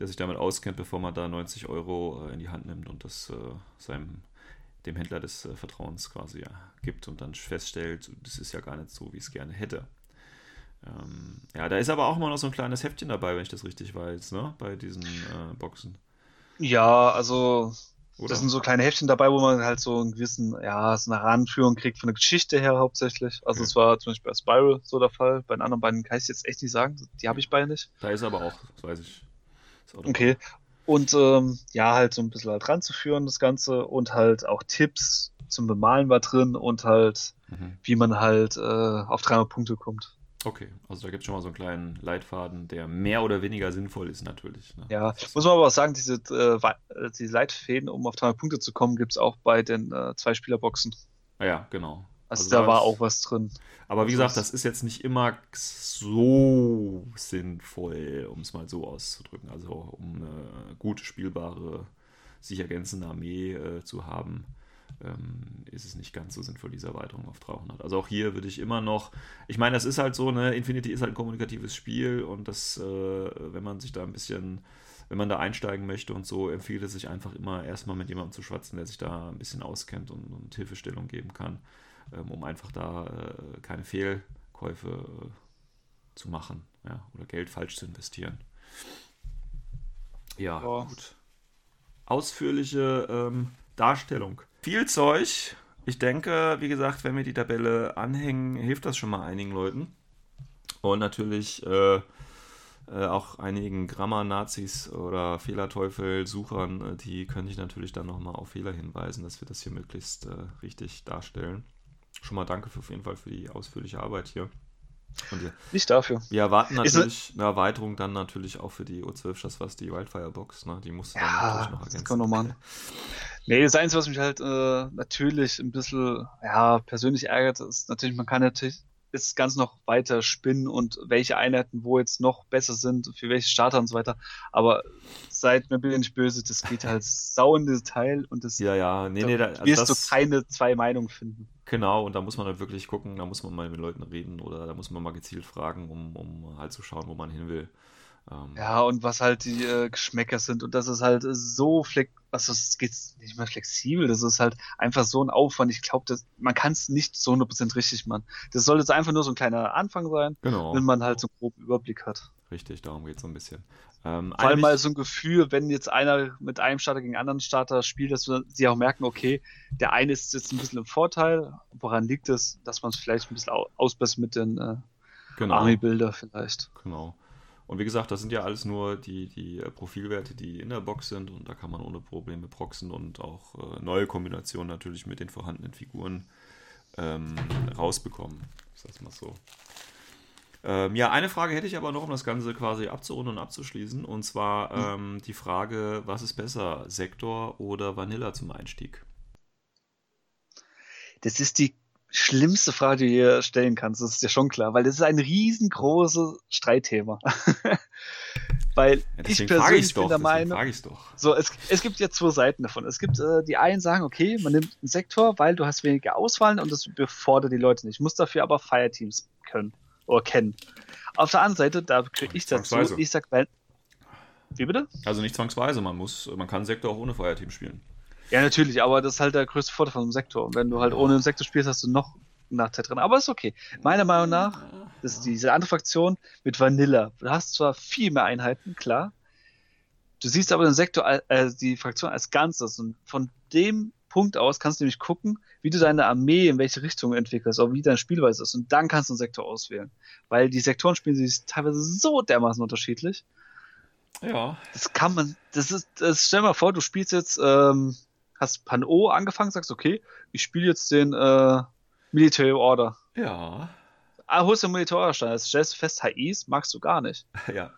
der sich damit auskennt, bevor man da 90 Euro äh, in die Hand nimmt und das äh, seinem dem Händler des äh, Vertrauens quasi ja, gibt und dann feststellt, das ist ja gar nicht so, wie ich es gerne hätte. Ähm, ja, da ist aber auch mal noch so ein kleines Heftchen dabei, wenn ich das richtig weiß, ne? Bei diesen äh, Boxen. Ja, also Oder? das sind so kleine Heftchen dabei, wo man halt so einen gewissen, ja, so eine Heranführung kriegt von der Geschichte her hauptsächlich. Also es okay. war zum Beispiel bei Spiral so der Fall. Bei den anderen beiden kann ich jetzt echt nicht sagen. Die habe ich beide nicht. Da ist aber auch, das weiß ich. Okay. Und ähm, ja, halt so ein bisschen halt ranzuführen, das Ganze, und halt auch Tipps zum Bemalen war drin und halt, mhm. wie man halt äh, auf 300 Punkte kommt. Okay, also da gibt es schon mal so einen kleinen Leitfaden, der mehr oder weniger sinnvoll ist natürlich. Ne? Ja, muss man aber auch sagen, diese, äh, äh die Leitfäden, um auf 300 Punkte zu kommen, gibt es auch bei den äh, Zwei-Spieler-Boxen. Ah ja, genau. Also, also da war auch was drin. Aber wie gesagt, das ist jetzt nicht immer so sinnvoll, um es mal so auszudrücken. Also um eine gute, spielbare, sich ergänzende Armee äh, zu haben, ähm, ist es nicht ganz so sinnvoll, diese Erweiterung auf 300. Also auch hier würde ich immer noch, ich meine, das ist halt so, ne, Infinity ist halt ein kommunikatives Spiel und das, äh, wenn man sich da ein bisschen wenn man da einsteigen möchte und so, empfiehlt es sich einfach immer erstmal mit jemandem zu schwatzen, der sich da ein bisschen auskennt und, und Hilfestellung geben kann ähm, um einfach da äh, keine Fehlkäufe äh, zu machen ja, oder Geld falsch zu investieren. Ja, oh. gut. Ausführliche ähm, Darstellung. Viel Zeug. Ich denke, wie gesagt, wenn wir die Tabelle anhängen, hilft das schon mal einigen Leuten. Und natürlich äh, äh, auch einigen Grammar-Nazis oder Fehlerteufel-Suchern, äh, die könnte ich natürlich dann nochmal auf Fehler hinweisen, dass wir das hier möglichst äh, richtig darstellen schon mal danke für, auf jeden Fall für die ausführliche Arbeit hier. Und Nicht dafür. Wir erwarten natürlich eine Erweiterung dann natürlich auch für die O12, das was die Wildfire Box, ne? Die musst du ja, dann natürlich noch ergänzen. Das kann noch machen. Nee, das Einzige, was mich halt äh, natürlich ein bisschen ja, persönlich ärgert, ist natürlich, man kann natürlich ist ganz noch weiter spinnen und welche Einheiten wo jetzt noch besser sind, für welche Starter und so weiter. Aber seid mir bitte nicht böse, das geht halt *laughs* sau in Detail und das ja, ja. Nee, nee, da, also wirst das, du keine zwei Meinungen finden. Genau, und da muss man halt wirklich gucken, da muss man mal mit Leuten reden oder da muss man mal gezielt fragen, um, um halt zu schauen, wo man hin will. Ähm, ja, und was halt die äh, Geschmäcker sind und das ist halt so fleck, also es geht nicht mehr flexibel, das ist halt einfach so ein Aufwand. Ich glaube, man kann es nicht so 100% richtig machen. Das soll jetzt einfach nur so ein kleiner Anfang sein, genau. wenn man halt so einen groben Überblick hat. Richtig, darum geht es so ein bisschen. Ähm, Vor allem mal so ein Gefühl, wenn jetzt einer mit einem Starter gegen einen anderen Starter spielt, dass sie auch merken, okay, der eine ist jetzt ein bisschen im Vorteil. Woran liegt es, dass man es vielleicht ein bisschen ausbessert mit den äh, genau. Army-Bilder vielleicht. Genau. Und wie gesagt, das sind ja alles nur die, die äh, Profilwerte, die in der Box sind und da kann man ohne Probleme proxen und auch äh, neue Kombinationen natürlich mit den vorhandenen Figuren ähm, rausbekommen. Ich sag's mal so. Ähm, ja, eine Frage hätte ich aber noch, um das Ganze quasi abzurunden und abzuschließen. Und zwar hm. ähm, die Frage, was ist besser, Sektor oder Vanilla zum Einstieg? Das ist die schlimmste Frage, die du hier stellen kannst, das ist ja schon klar, weil das ist ein riesengroßes Streitthema. *laughs* weil ja, ich persönlich bin der Meinung, so es, es gibt ja zwei Seiten davon. Es gibt äh, die einen sagen, okay, man nimmt einen Sektor, weil du hast weniger Auswahl und das befordert die Leute nicht. Muss dafür aber Fireteams können oder kennen. Auf der anderen Seite, da kriege ich dazu, ich sag, weil, wie bitte? Also nicht zwangsweise, man muss, man kann Sektor auch ohne Fireteam spielen. Ja, natürlich, aber das ist halt der größte Vorteil von einem Sektor. Und wenn du halt ohne einen Sektor spielst, hast du noch einen Nachteil drin. Aber ist okay. Meiner Meinung nach ist diese andere Fraktion mit Vanilla. Du hast zwar viel mehr Einheiten, klar. Du siehst aber den Sektor, äh, die Fraktion als Ganzes. Und von dem Punkt aus kannst du nämlich gucken, wie du deine Armee in welche Richtung entwickelst, oder wie deine Spielweise ist. Und dann kannst du einen Sektor auswählen. Weil die Sektoren spielen sich teilweise so dermaßen unterschiedlich. Ja. Das kann man, das ist, das, stell dir mal vor, du spielst jetzt ähm, hast Pan-O angefangen, sagst, okay, ich spiele jetzt den äh, Military Order. Ja. Ah, holst du den Military Order Stein. Das stellst du fest, HIs magst du gar nicht. *laughs* Ja.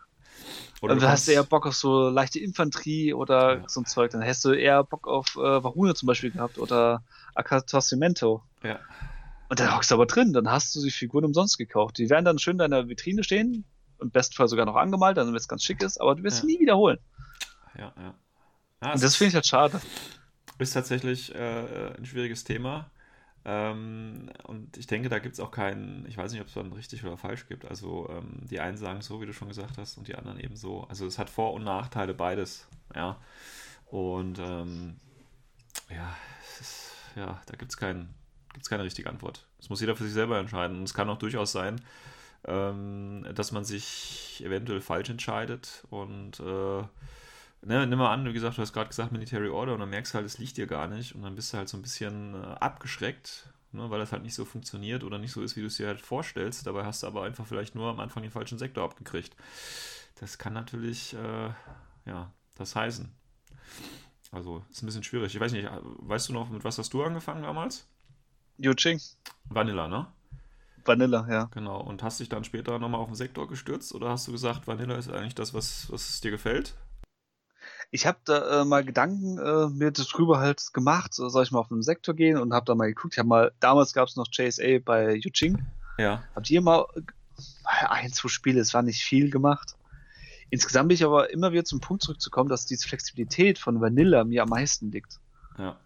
Oder dann hast du eher Bock auf so leichte Infanterie oder ja. so ein Zeug. Dann hättest du eher Bock auf äh, Varune zum Beispiel gehabt oder Akatassimento. Ja. Und dann hockst du aber drin, dann hast du die Figuren umsonst gekauft. Die werden dann schön in deiner Vitrine stehen, im besten Fall sogar noch angemalt, dann wenn es ganz schick ist, aber du wirst ja. sie nie wiederholen. Ja, ja. ja und das finde ich halt schade ist tatsächlich äh, ein schwieriges Thema. Ähm, und ich denke, da gibt es auch keinen, ich weiß nicht, ob es dann richtig oder falsch gibt. Also ähm, die einen sagen so, wie du schon gesagt hast, und die anderen eben so. Also es hat Vor- und Nachteile beides, ja. Und ähm, ja, ist, ja, da gibt es kein, gibt's keine richtige Antwort. Das muss jeder für sich selber entscheiden. Und es kann auch durchaus sein, ähm, dass man sich eventuell falsch entscheidet und äh, ne, nimm mal an, wie gesagt, du hast gerade gesagt Military Order und dann merkst du halt, es liegt dir gar nicht und dann bist du halt so ein bisschen äh, abgeschreckt, ne, weil das halt nicht so funktioniert oder nicht so ist, wie du es dir halt vorstellst. Dabei hast du aber einfach vielleicht nur am Anfang den falschen Sektor abgekriegt. Das kann natürlich, äh, ja, das heißen. Also, ist ein bisschen schwierig. Ich weiß nicht, weißt du noch, mit was hast du angefangen damals? Yuching. Vanilla, ne? Vanilla, ja. Genau. Und hast dich dann später nochmal auf den Sektor gestürzt oder hast du gesagt, Vanilla ist eigentlich das, was, was dir gefällt? Ich habe da äh, mal Gedanken äh, mir drüber halt gemacht, so, soll ich mal auf einen Sektor gehen und habe da mal geguckt. Ich habe mal, damals gab es noch JSA bei Yuching. Ja. Habt ihr mal ein, zwei Spiele, es war nicht viel gemacht. Insgesamt bin ich aber immer wieder zum Punkt zurückzukommen, dass diese Flexibilität von Vanilla mir am meisten liegt. Ja.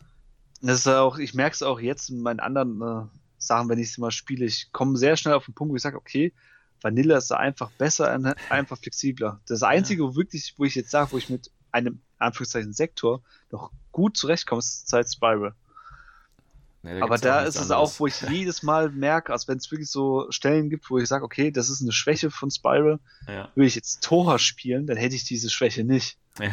Das ist auch, ich merke es auch jetzt in meinen anderen äh, Sachen, wenn ich es mal spiele. Ich komme sehr schnell auf den Punkt, wo ich sage, okay, Vanilla ist da einfach besser, einfach flexibler. Das Einzige, ja. wo wirklich, wo ich jetzt sage, wo ich mit einem Anführungszeichen Sektor noch gut zurechtkommst, Zeit Spiral. Nee, da Aber da ist es auch, wo ich jedes Mal merke, als wenn es wirklich so Stellen gibt, wo ich sage, okay, das ist eine Schwäche von Spiral. Ja. Würde ich jetzt Tora spielen, dann hätte ich diese Schwäche nicht. Ja.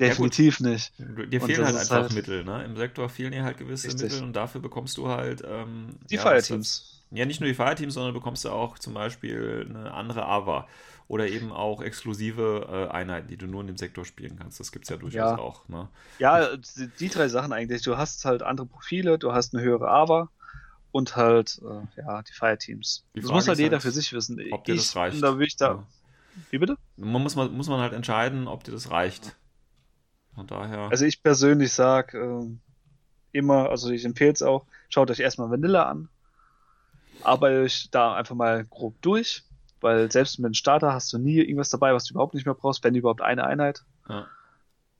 Definitiv ja, nicht. Dir fehlen halt einfach halt Mittel, ne? Im Sektor fehlen dir halt gewisse richtig. Mittel und dafür bekommst du halt ähm, die ja, Fireteams. Ja, nicht nur die Fireteams, sondern bekommst du auch zum Beispiel eine andere Ava oder eben auch exklusive äh, Einheiten, die du nur in dem Sektor spielen kannst. Das gibt es ja durchaus ja. auch. Ne? Ja, die, die, drei Sachen eigentlich. Du hast halt andere Profile, du hast eine höhere Ava und halt äh, ja, die Fireteams. Das muss halt jeder halt, für sich wissen. Ob dir das reicht. Da ich da. Ja. Wie bitte? Man muss, man, muss man halt entscheiden, ob dir das reicht. Von daher. Also ich persönlich sage äh, immer, also ich empfehle es auch, schaut euch erstmal Vanilla an. Arbeitet euch da einfach mal grob durch weil selbst mit dem Starter hast du nie irgendwas dabei, was du überhaupt nicht mehr brauchst, wenn überhaupt eine Einheit. Ja.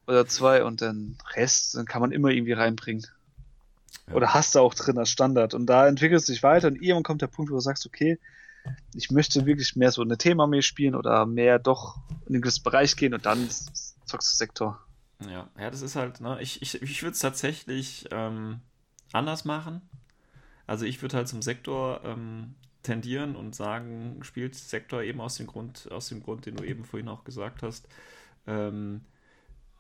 Oder zwei und den Rest, dann kann man immer irgendwie reinbringen. Ja. Oder hast du auch drin als Standard. Und da entwickelt es sich weiter und irgendwann kommt der Punkt, wo du sagst, okay, ich möchte wirklich mehr so eine Thema-Armee spielen oder mehr doch in den gewissen Bereich gehen und dann zockst du Sektor. Ja, ja, das ist halt, ne, ich, ich, ich würde es tatsächlich ähm, anders machen. Also ich würde halt zum Sektor ähm, tendieren und sagen, spielt Sektor eben aus dem Grund, aus dem Grund, den du eben vorhin auch gesagt hast. Ähm,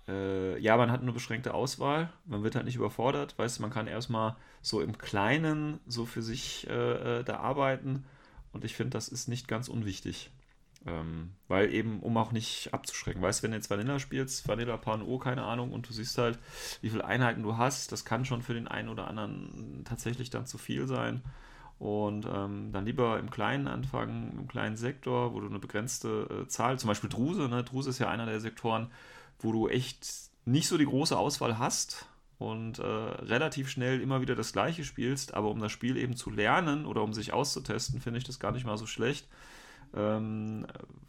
äh, ja, man hat eine beschränkte Auswahl, man wird halt nicht überfordert, weißt du, man kann erstmal so im Kleinen so für sich äh, äh da arbeiten und ich finde, das ist nicht ganz unwichtig. Ähm, weil eben, um auch nicht abzuschrecken. Weißt du, wenn du jetzt Vanilla spielst, Vanilla Pan O, keine Ahnung, und du siehst halt, wie viele Einheiten du hast, das kann schon für den einen oder anderen tatsächlich dann zu viel sein. Und ähm, dann lieber im Kleinen anfangen, im kleinen Sektor, wo du eine begrenzte äh, Zahl, zum Beispiel Druse, ne? Druse ist ja einer der Sektoren, wo du echt nicht so die große Auswahl hast und äh, relativ schnell immer wieder das gleiche spielst, aber um das Spiel eben zu lernen oder um sich auszutesten, finde ich das gar nicht mal so schlecht ähm,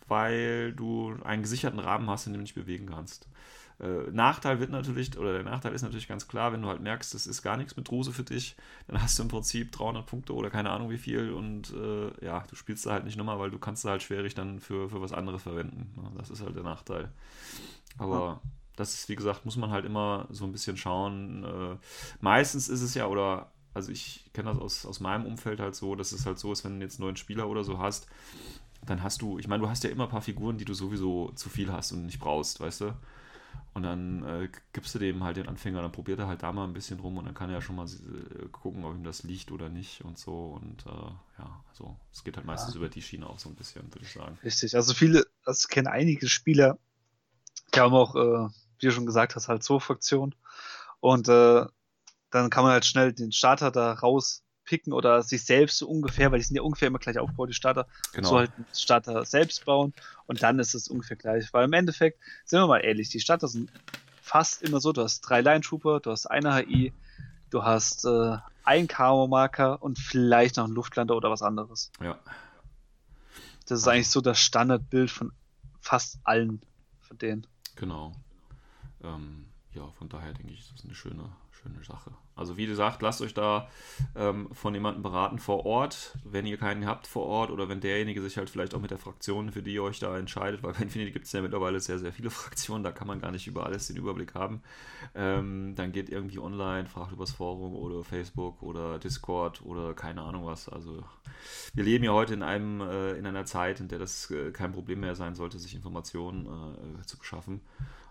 weil du einen gesicherten Rahmen hast, in dem du dich bewegen kannst. Äh, Nachteil wird natürlich, oder der Nachteil ist natürlich ganz klar, wenn du halt merkst, das ist gar nichts mit Druse für dich, dann hast du im Prinzip 300 Punkte oder keine Ahnung wie viel und äh, ja, du spielst da halt nicht nochmal, weil du kannst da halt schwierig dann für, für was anderes verwenden. Das ist halt der Nachteil. Aber ja. das ist, wie gesagt, muss man halt immer so ein bisschen schauen. Äh, meistens ist es ja, oder also ich kenne das aus, aus meinem Umfeld halt so, dass es halt so ist, wenn du jetzt einen neuen Spieler oder so hast, dann hast du, ich meine, du hast ja immer ein paar Figuren, die du sowieso zu viel hast und nicht brauchst, weißt du? Und dann äh, gibst du dem halt den Anfänger, dann probiert er halt da mal ein bisschen rum und dann kann er ja schon mal äh, gucken, ob ihm das liegt oder nicht und so. Und äh, ja, also es geht halt meistens ja. über die Schiene auch so ein bisschen, würde ich sagen. Richtig, also viele, also kennen einige Spieler, die haben auch, äh, wie du schon gesagt hast, halt so Fraktion. Und äh, dann kann man halt schnell den Starter da raus picken oder sich selbst so ungefähr, weil die sind ja ungefähr immer gleich aufgebaut, die Starter, genau. so halt Starter selbst bauen und dann ist es ungefähr gleich. Weil im Endeffekt, sind wir mal ehrlich, die Starter sind fast immer so, du hast drei Line Trooper, du hast eine HI, du hast äh, einen Camo-Marker und vielleicht noch einen Luftlander oder was anderes. Ja. Das ist eigentlich so das Standardbild von fast allen von denen. Genau. Ähm, ja, von daher denke ich, ist das eine schöne, schöne Sache. Also wie gesagt, lasst euch da ähm, von jemandem beraten vor Ort, wenn ihr keinen habt vor Ort oder wenn derjenige sich halt vielleicht auch mit der Fraktion, für die ihr euch da entscheidet, weil *laughs* bei Infinity gibt es ja mittlerweile sehr, sehr viele *laughs* Fraktionen, da kann man gar nicht über alles den Überblick haben. Ähm, dann geht irgendwie online, fragt übers Forum oder Facebook oder Discord oder keine Ahnung was. Also wir leben ja heute in einem äh, in einer Zeit, in der das äh, kein Problem mehr sein sollte, sich Informationen äh, zu beschaffen.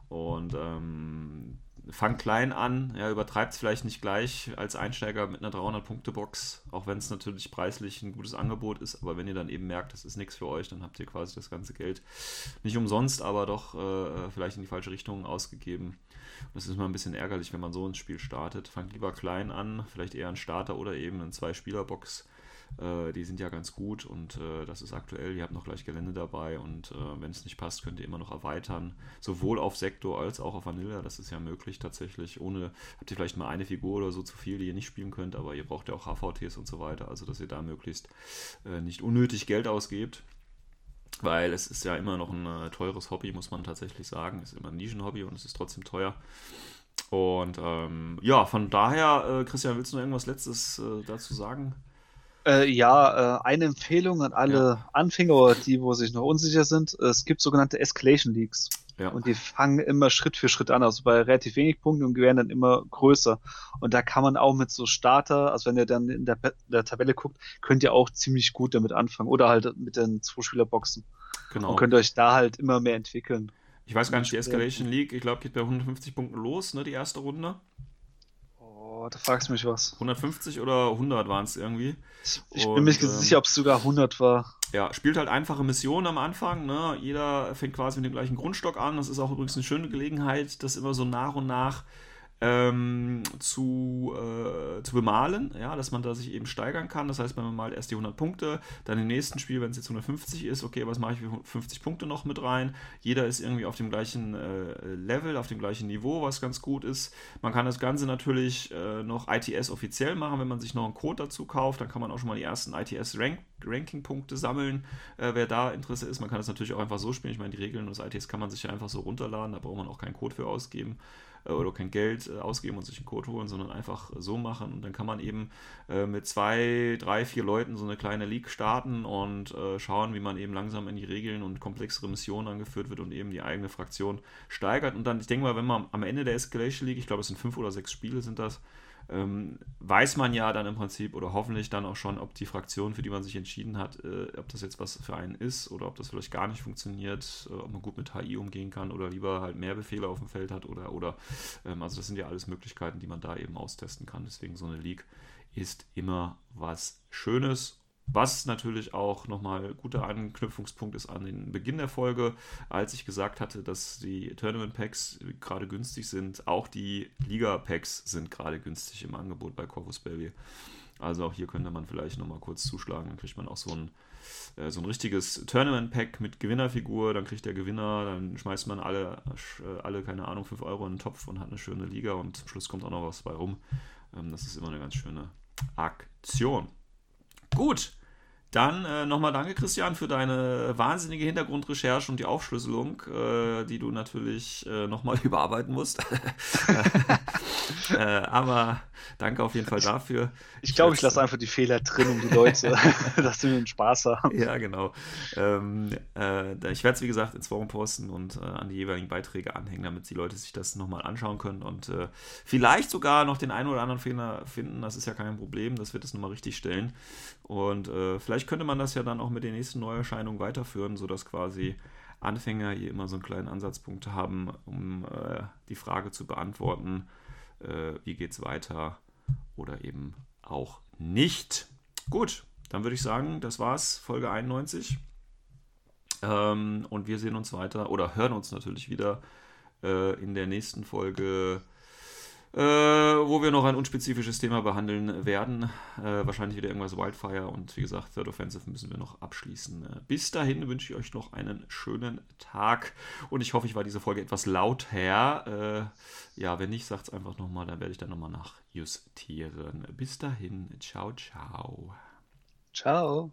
Und ähm, fangt klein an, ja, übertreibt es vielleicht nicht gleich als Einsteiger mit einer 300-Punkte-Box, auch wenn es natürlich preislich ein gutes Angebot ist, aber wenn ihr dann eben merkt, das ist nichts für euch, dann habt ihr quasi das ganze Geld nicht umsonst, aber doch äh, vielleicht in die falsche Richtung ausgegeben. Das ist mal ein bisschen ärgerlich, wenn man so ins Spiel startet. Fangt lieber klein an, vielleicht eher ein Starter oder eben eine Zwei-Spieler-Box äh, die sind ja ganz gut und äh, das ist aktuell. Ihr habt noch gleich Gelände dabei und äh, wenn es nicht passt, könnt ihr immer noch erweitern. Sowohl auf Sektor als auch auf Vanilla. Das ist ja möglich tatsächlich. Ohne habt ihr vielleicht mal eine Figur oder so zu viel, die ihr nicht spielen könnt, aber ihr braucht ja auch HVTs und so weiter. Also dass ihr da möglichst äh, nicht unnötig Geld ausgebt. Weil es ist ja immer noch ein äh, teures Hobby, muss man tatsächlich sagen. Es ist immer ein Nischenhobby und es ist trotzdem teuer. Und ähm, ja, von daher, äh, Christian, willst du noch irgendwas Letztes dazu sagen? Äh, ja, äh, eine Empfehlung an alle ja. Anfänger oder die, wo sich noch unsicher sind. Es gibt sogenannte Escalation Leagues. Ja. Und die fangen immer Schritt für Schritt an, also bei relativ wenig Punkten und werden dann immer größer. Und da kann man auch mit so Starter, also wenn ihr dann in der, der Tabelle guckt, könnt ihr auch ziemlich gut damit anfangen. Oder halt mit den Zwei-Spieler-Boxen. Genau. Und könnt euch da halt immer mehr entwickeln. Ich weiß gar nicht, die Escalation League, ich glaube, geht bei 150 Punkten los, ne, die erste Runde. Oh, da fragst du mich was. 150 oder 100 waren es irgendwie. Ich und, bin mir ähm, sicher, ob es sogar 100 war. Ja, spielt halt einfache Missionen am Anfang. Ne? Jeder fängt quasi mit dem gleichen Grundstock an. Das ist auch übrigens eine schöne Gelegenheit, das immer so nach und nach ähm, zu, äh, zu bemalen, ja, dass man da sich eben steigern kann. Das heißt, man malt erst die 100 Punkte, dann im nächsten Spiel, wenn es jetzt 150 ist, okay, was mache ich für 50 Punkte noch mit rein? Jeder ist irgendwie auf dem gleichen äh, Level, auf dem gleichen Niveau, was ganz gut ist. Man kann das Ganze natürlich äh, noch ITS offiziell machen, wenn man sich noch einen Code dazu kauft, dann kann man auch schon mal die ersten ITS-Rank Ranking-Punkte sammeln, äh, wer da Interesse ist. Man kann das natürlich auch einfach so spielen. Ich meine, die Regeln des ITS kann man sich ja einfach so runterladen, da braucht man auch keinen Code für ausgeben. Äh, oder kein Geld äh, ausgeben und sich einen Code holen, sondern einfach so machen. Und dann kann man eben äh, mit zwei, drei, vier Leuten so eine kleine League starten und schauen, wie man eben langsam in die Regeln und komplexere Missionen angeführt wird und eben die eigene Fraktion steigert. Und dann, ich denke mal, wenn man am Ende der Escalation League, ich glaube, es sind fünf oder sechs Spiele sind das, ähm, weiß man ja dann im Prinzip oder hoffentlich dann auch schon, ob die Fraktion, für die man sich entschieden hat, äh, ob das jetzt was für einen ist oder ob das vielleicht gar nicht funktioniert, äh, ob man gut mit HI umgehen kann oder lieber halt mehr Befehle auf dem Feld hat oder, oder ähm, also das sind ja alles Möglichkeiten, die man da eben austesten kann. Deswegen so eine League ist immer was Schönes was natürlich auch nochmal guter Anknüpfungspunkt ist an den Beginn der Folge, als ich gesagt hatte, dass die Tournament Packs gerade günstig sind. Auch die Liga Packs sind gerade günstig im Angebot bei Corvus Belly. Also auch hier könnte man vielleicht nochmal kurz zuschlagen. Dann kriegt man auch so ein, äh, so ein richtiges Tournament-Pack mit Gewinnerfigur. Dann kriegt der Gewinner, dann schmeißt man alle, äh, alle, keine Ahnung, 5 Euro in den Topf und hat eine schöne Liga und zum Schluss kommt auch noch was bei rum. Ähm, das ist immer eine ganz schöne Aktion. Gut. Dann äh, nochmal danke, Christian, für deine wahnsinnige Hintergrundrecherche und die Aufschlüsselung, äh, die du natürlich äh, nochmal *laughs* überarbeiten musst. *laughs* äh, aber danke auf jeden Fall dafür. Ich glaube, ich, ich lasse einfach die Fehler drin, um die Leute, *laughs* dass sie einen Spaß haben. Ja, genau. Ähm, äh, ich werde es, wie gesagt, ins Forum posten und äh, an die jeweiligen Beiträge anhängen, damit die Leute sich das nochmal anschauen können und äh, vielleicht sogar noch den einen oder anderen Fehler finden. Das ist ja kein Problem, das wird es nochmal richtig stellen. Und vielleicht könnte man das ja dann auch mit den nächsten Neuerscheinungen weiterführen, sodass quasi Anfänger hier immer so einen kleinen Ansatzpunkt haben, um äh, die Frage zu beantworten, äh, wie es weiter oder eben auch nicht. Gut, dann würde ich sagen, das war's, Folge 91. Ähm, und wir sehen uns weiter oder hören uns natürlich wieder äh, in der nächsten Folge äh, wo wir noch ein unspezifisches Thema behandeln werden. Äh, wahrscheinlich wieder irgendwas Wildfire und wie gesagt, Third Offensive müssen wir noch abschließen. Äh, bis dahin wünsche ich euch noch einen schönen Tag und ich hoffe, ich war diese Folge etwas lauter. Äh, ja, wenn nicht, sagt es einfach nochmal, dann werde ich dann nochmal nachjustieren. Bis dahin, ciao, ciao. Ciao.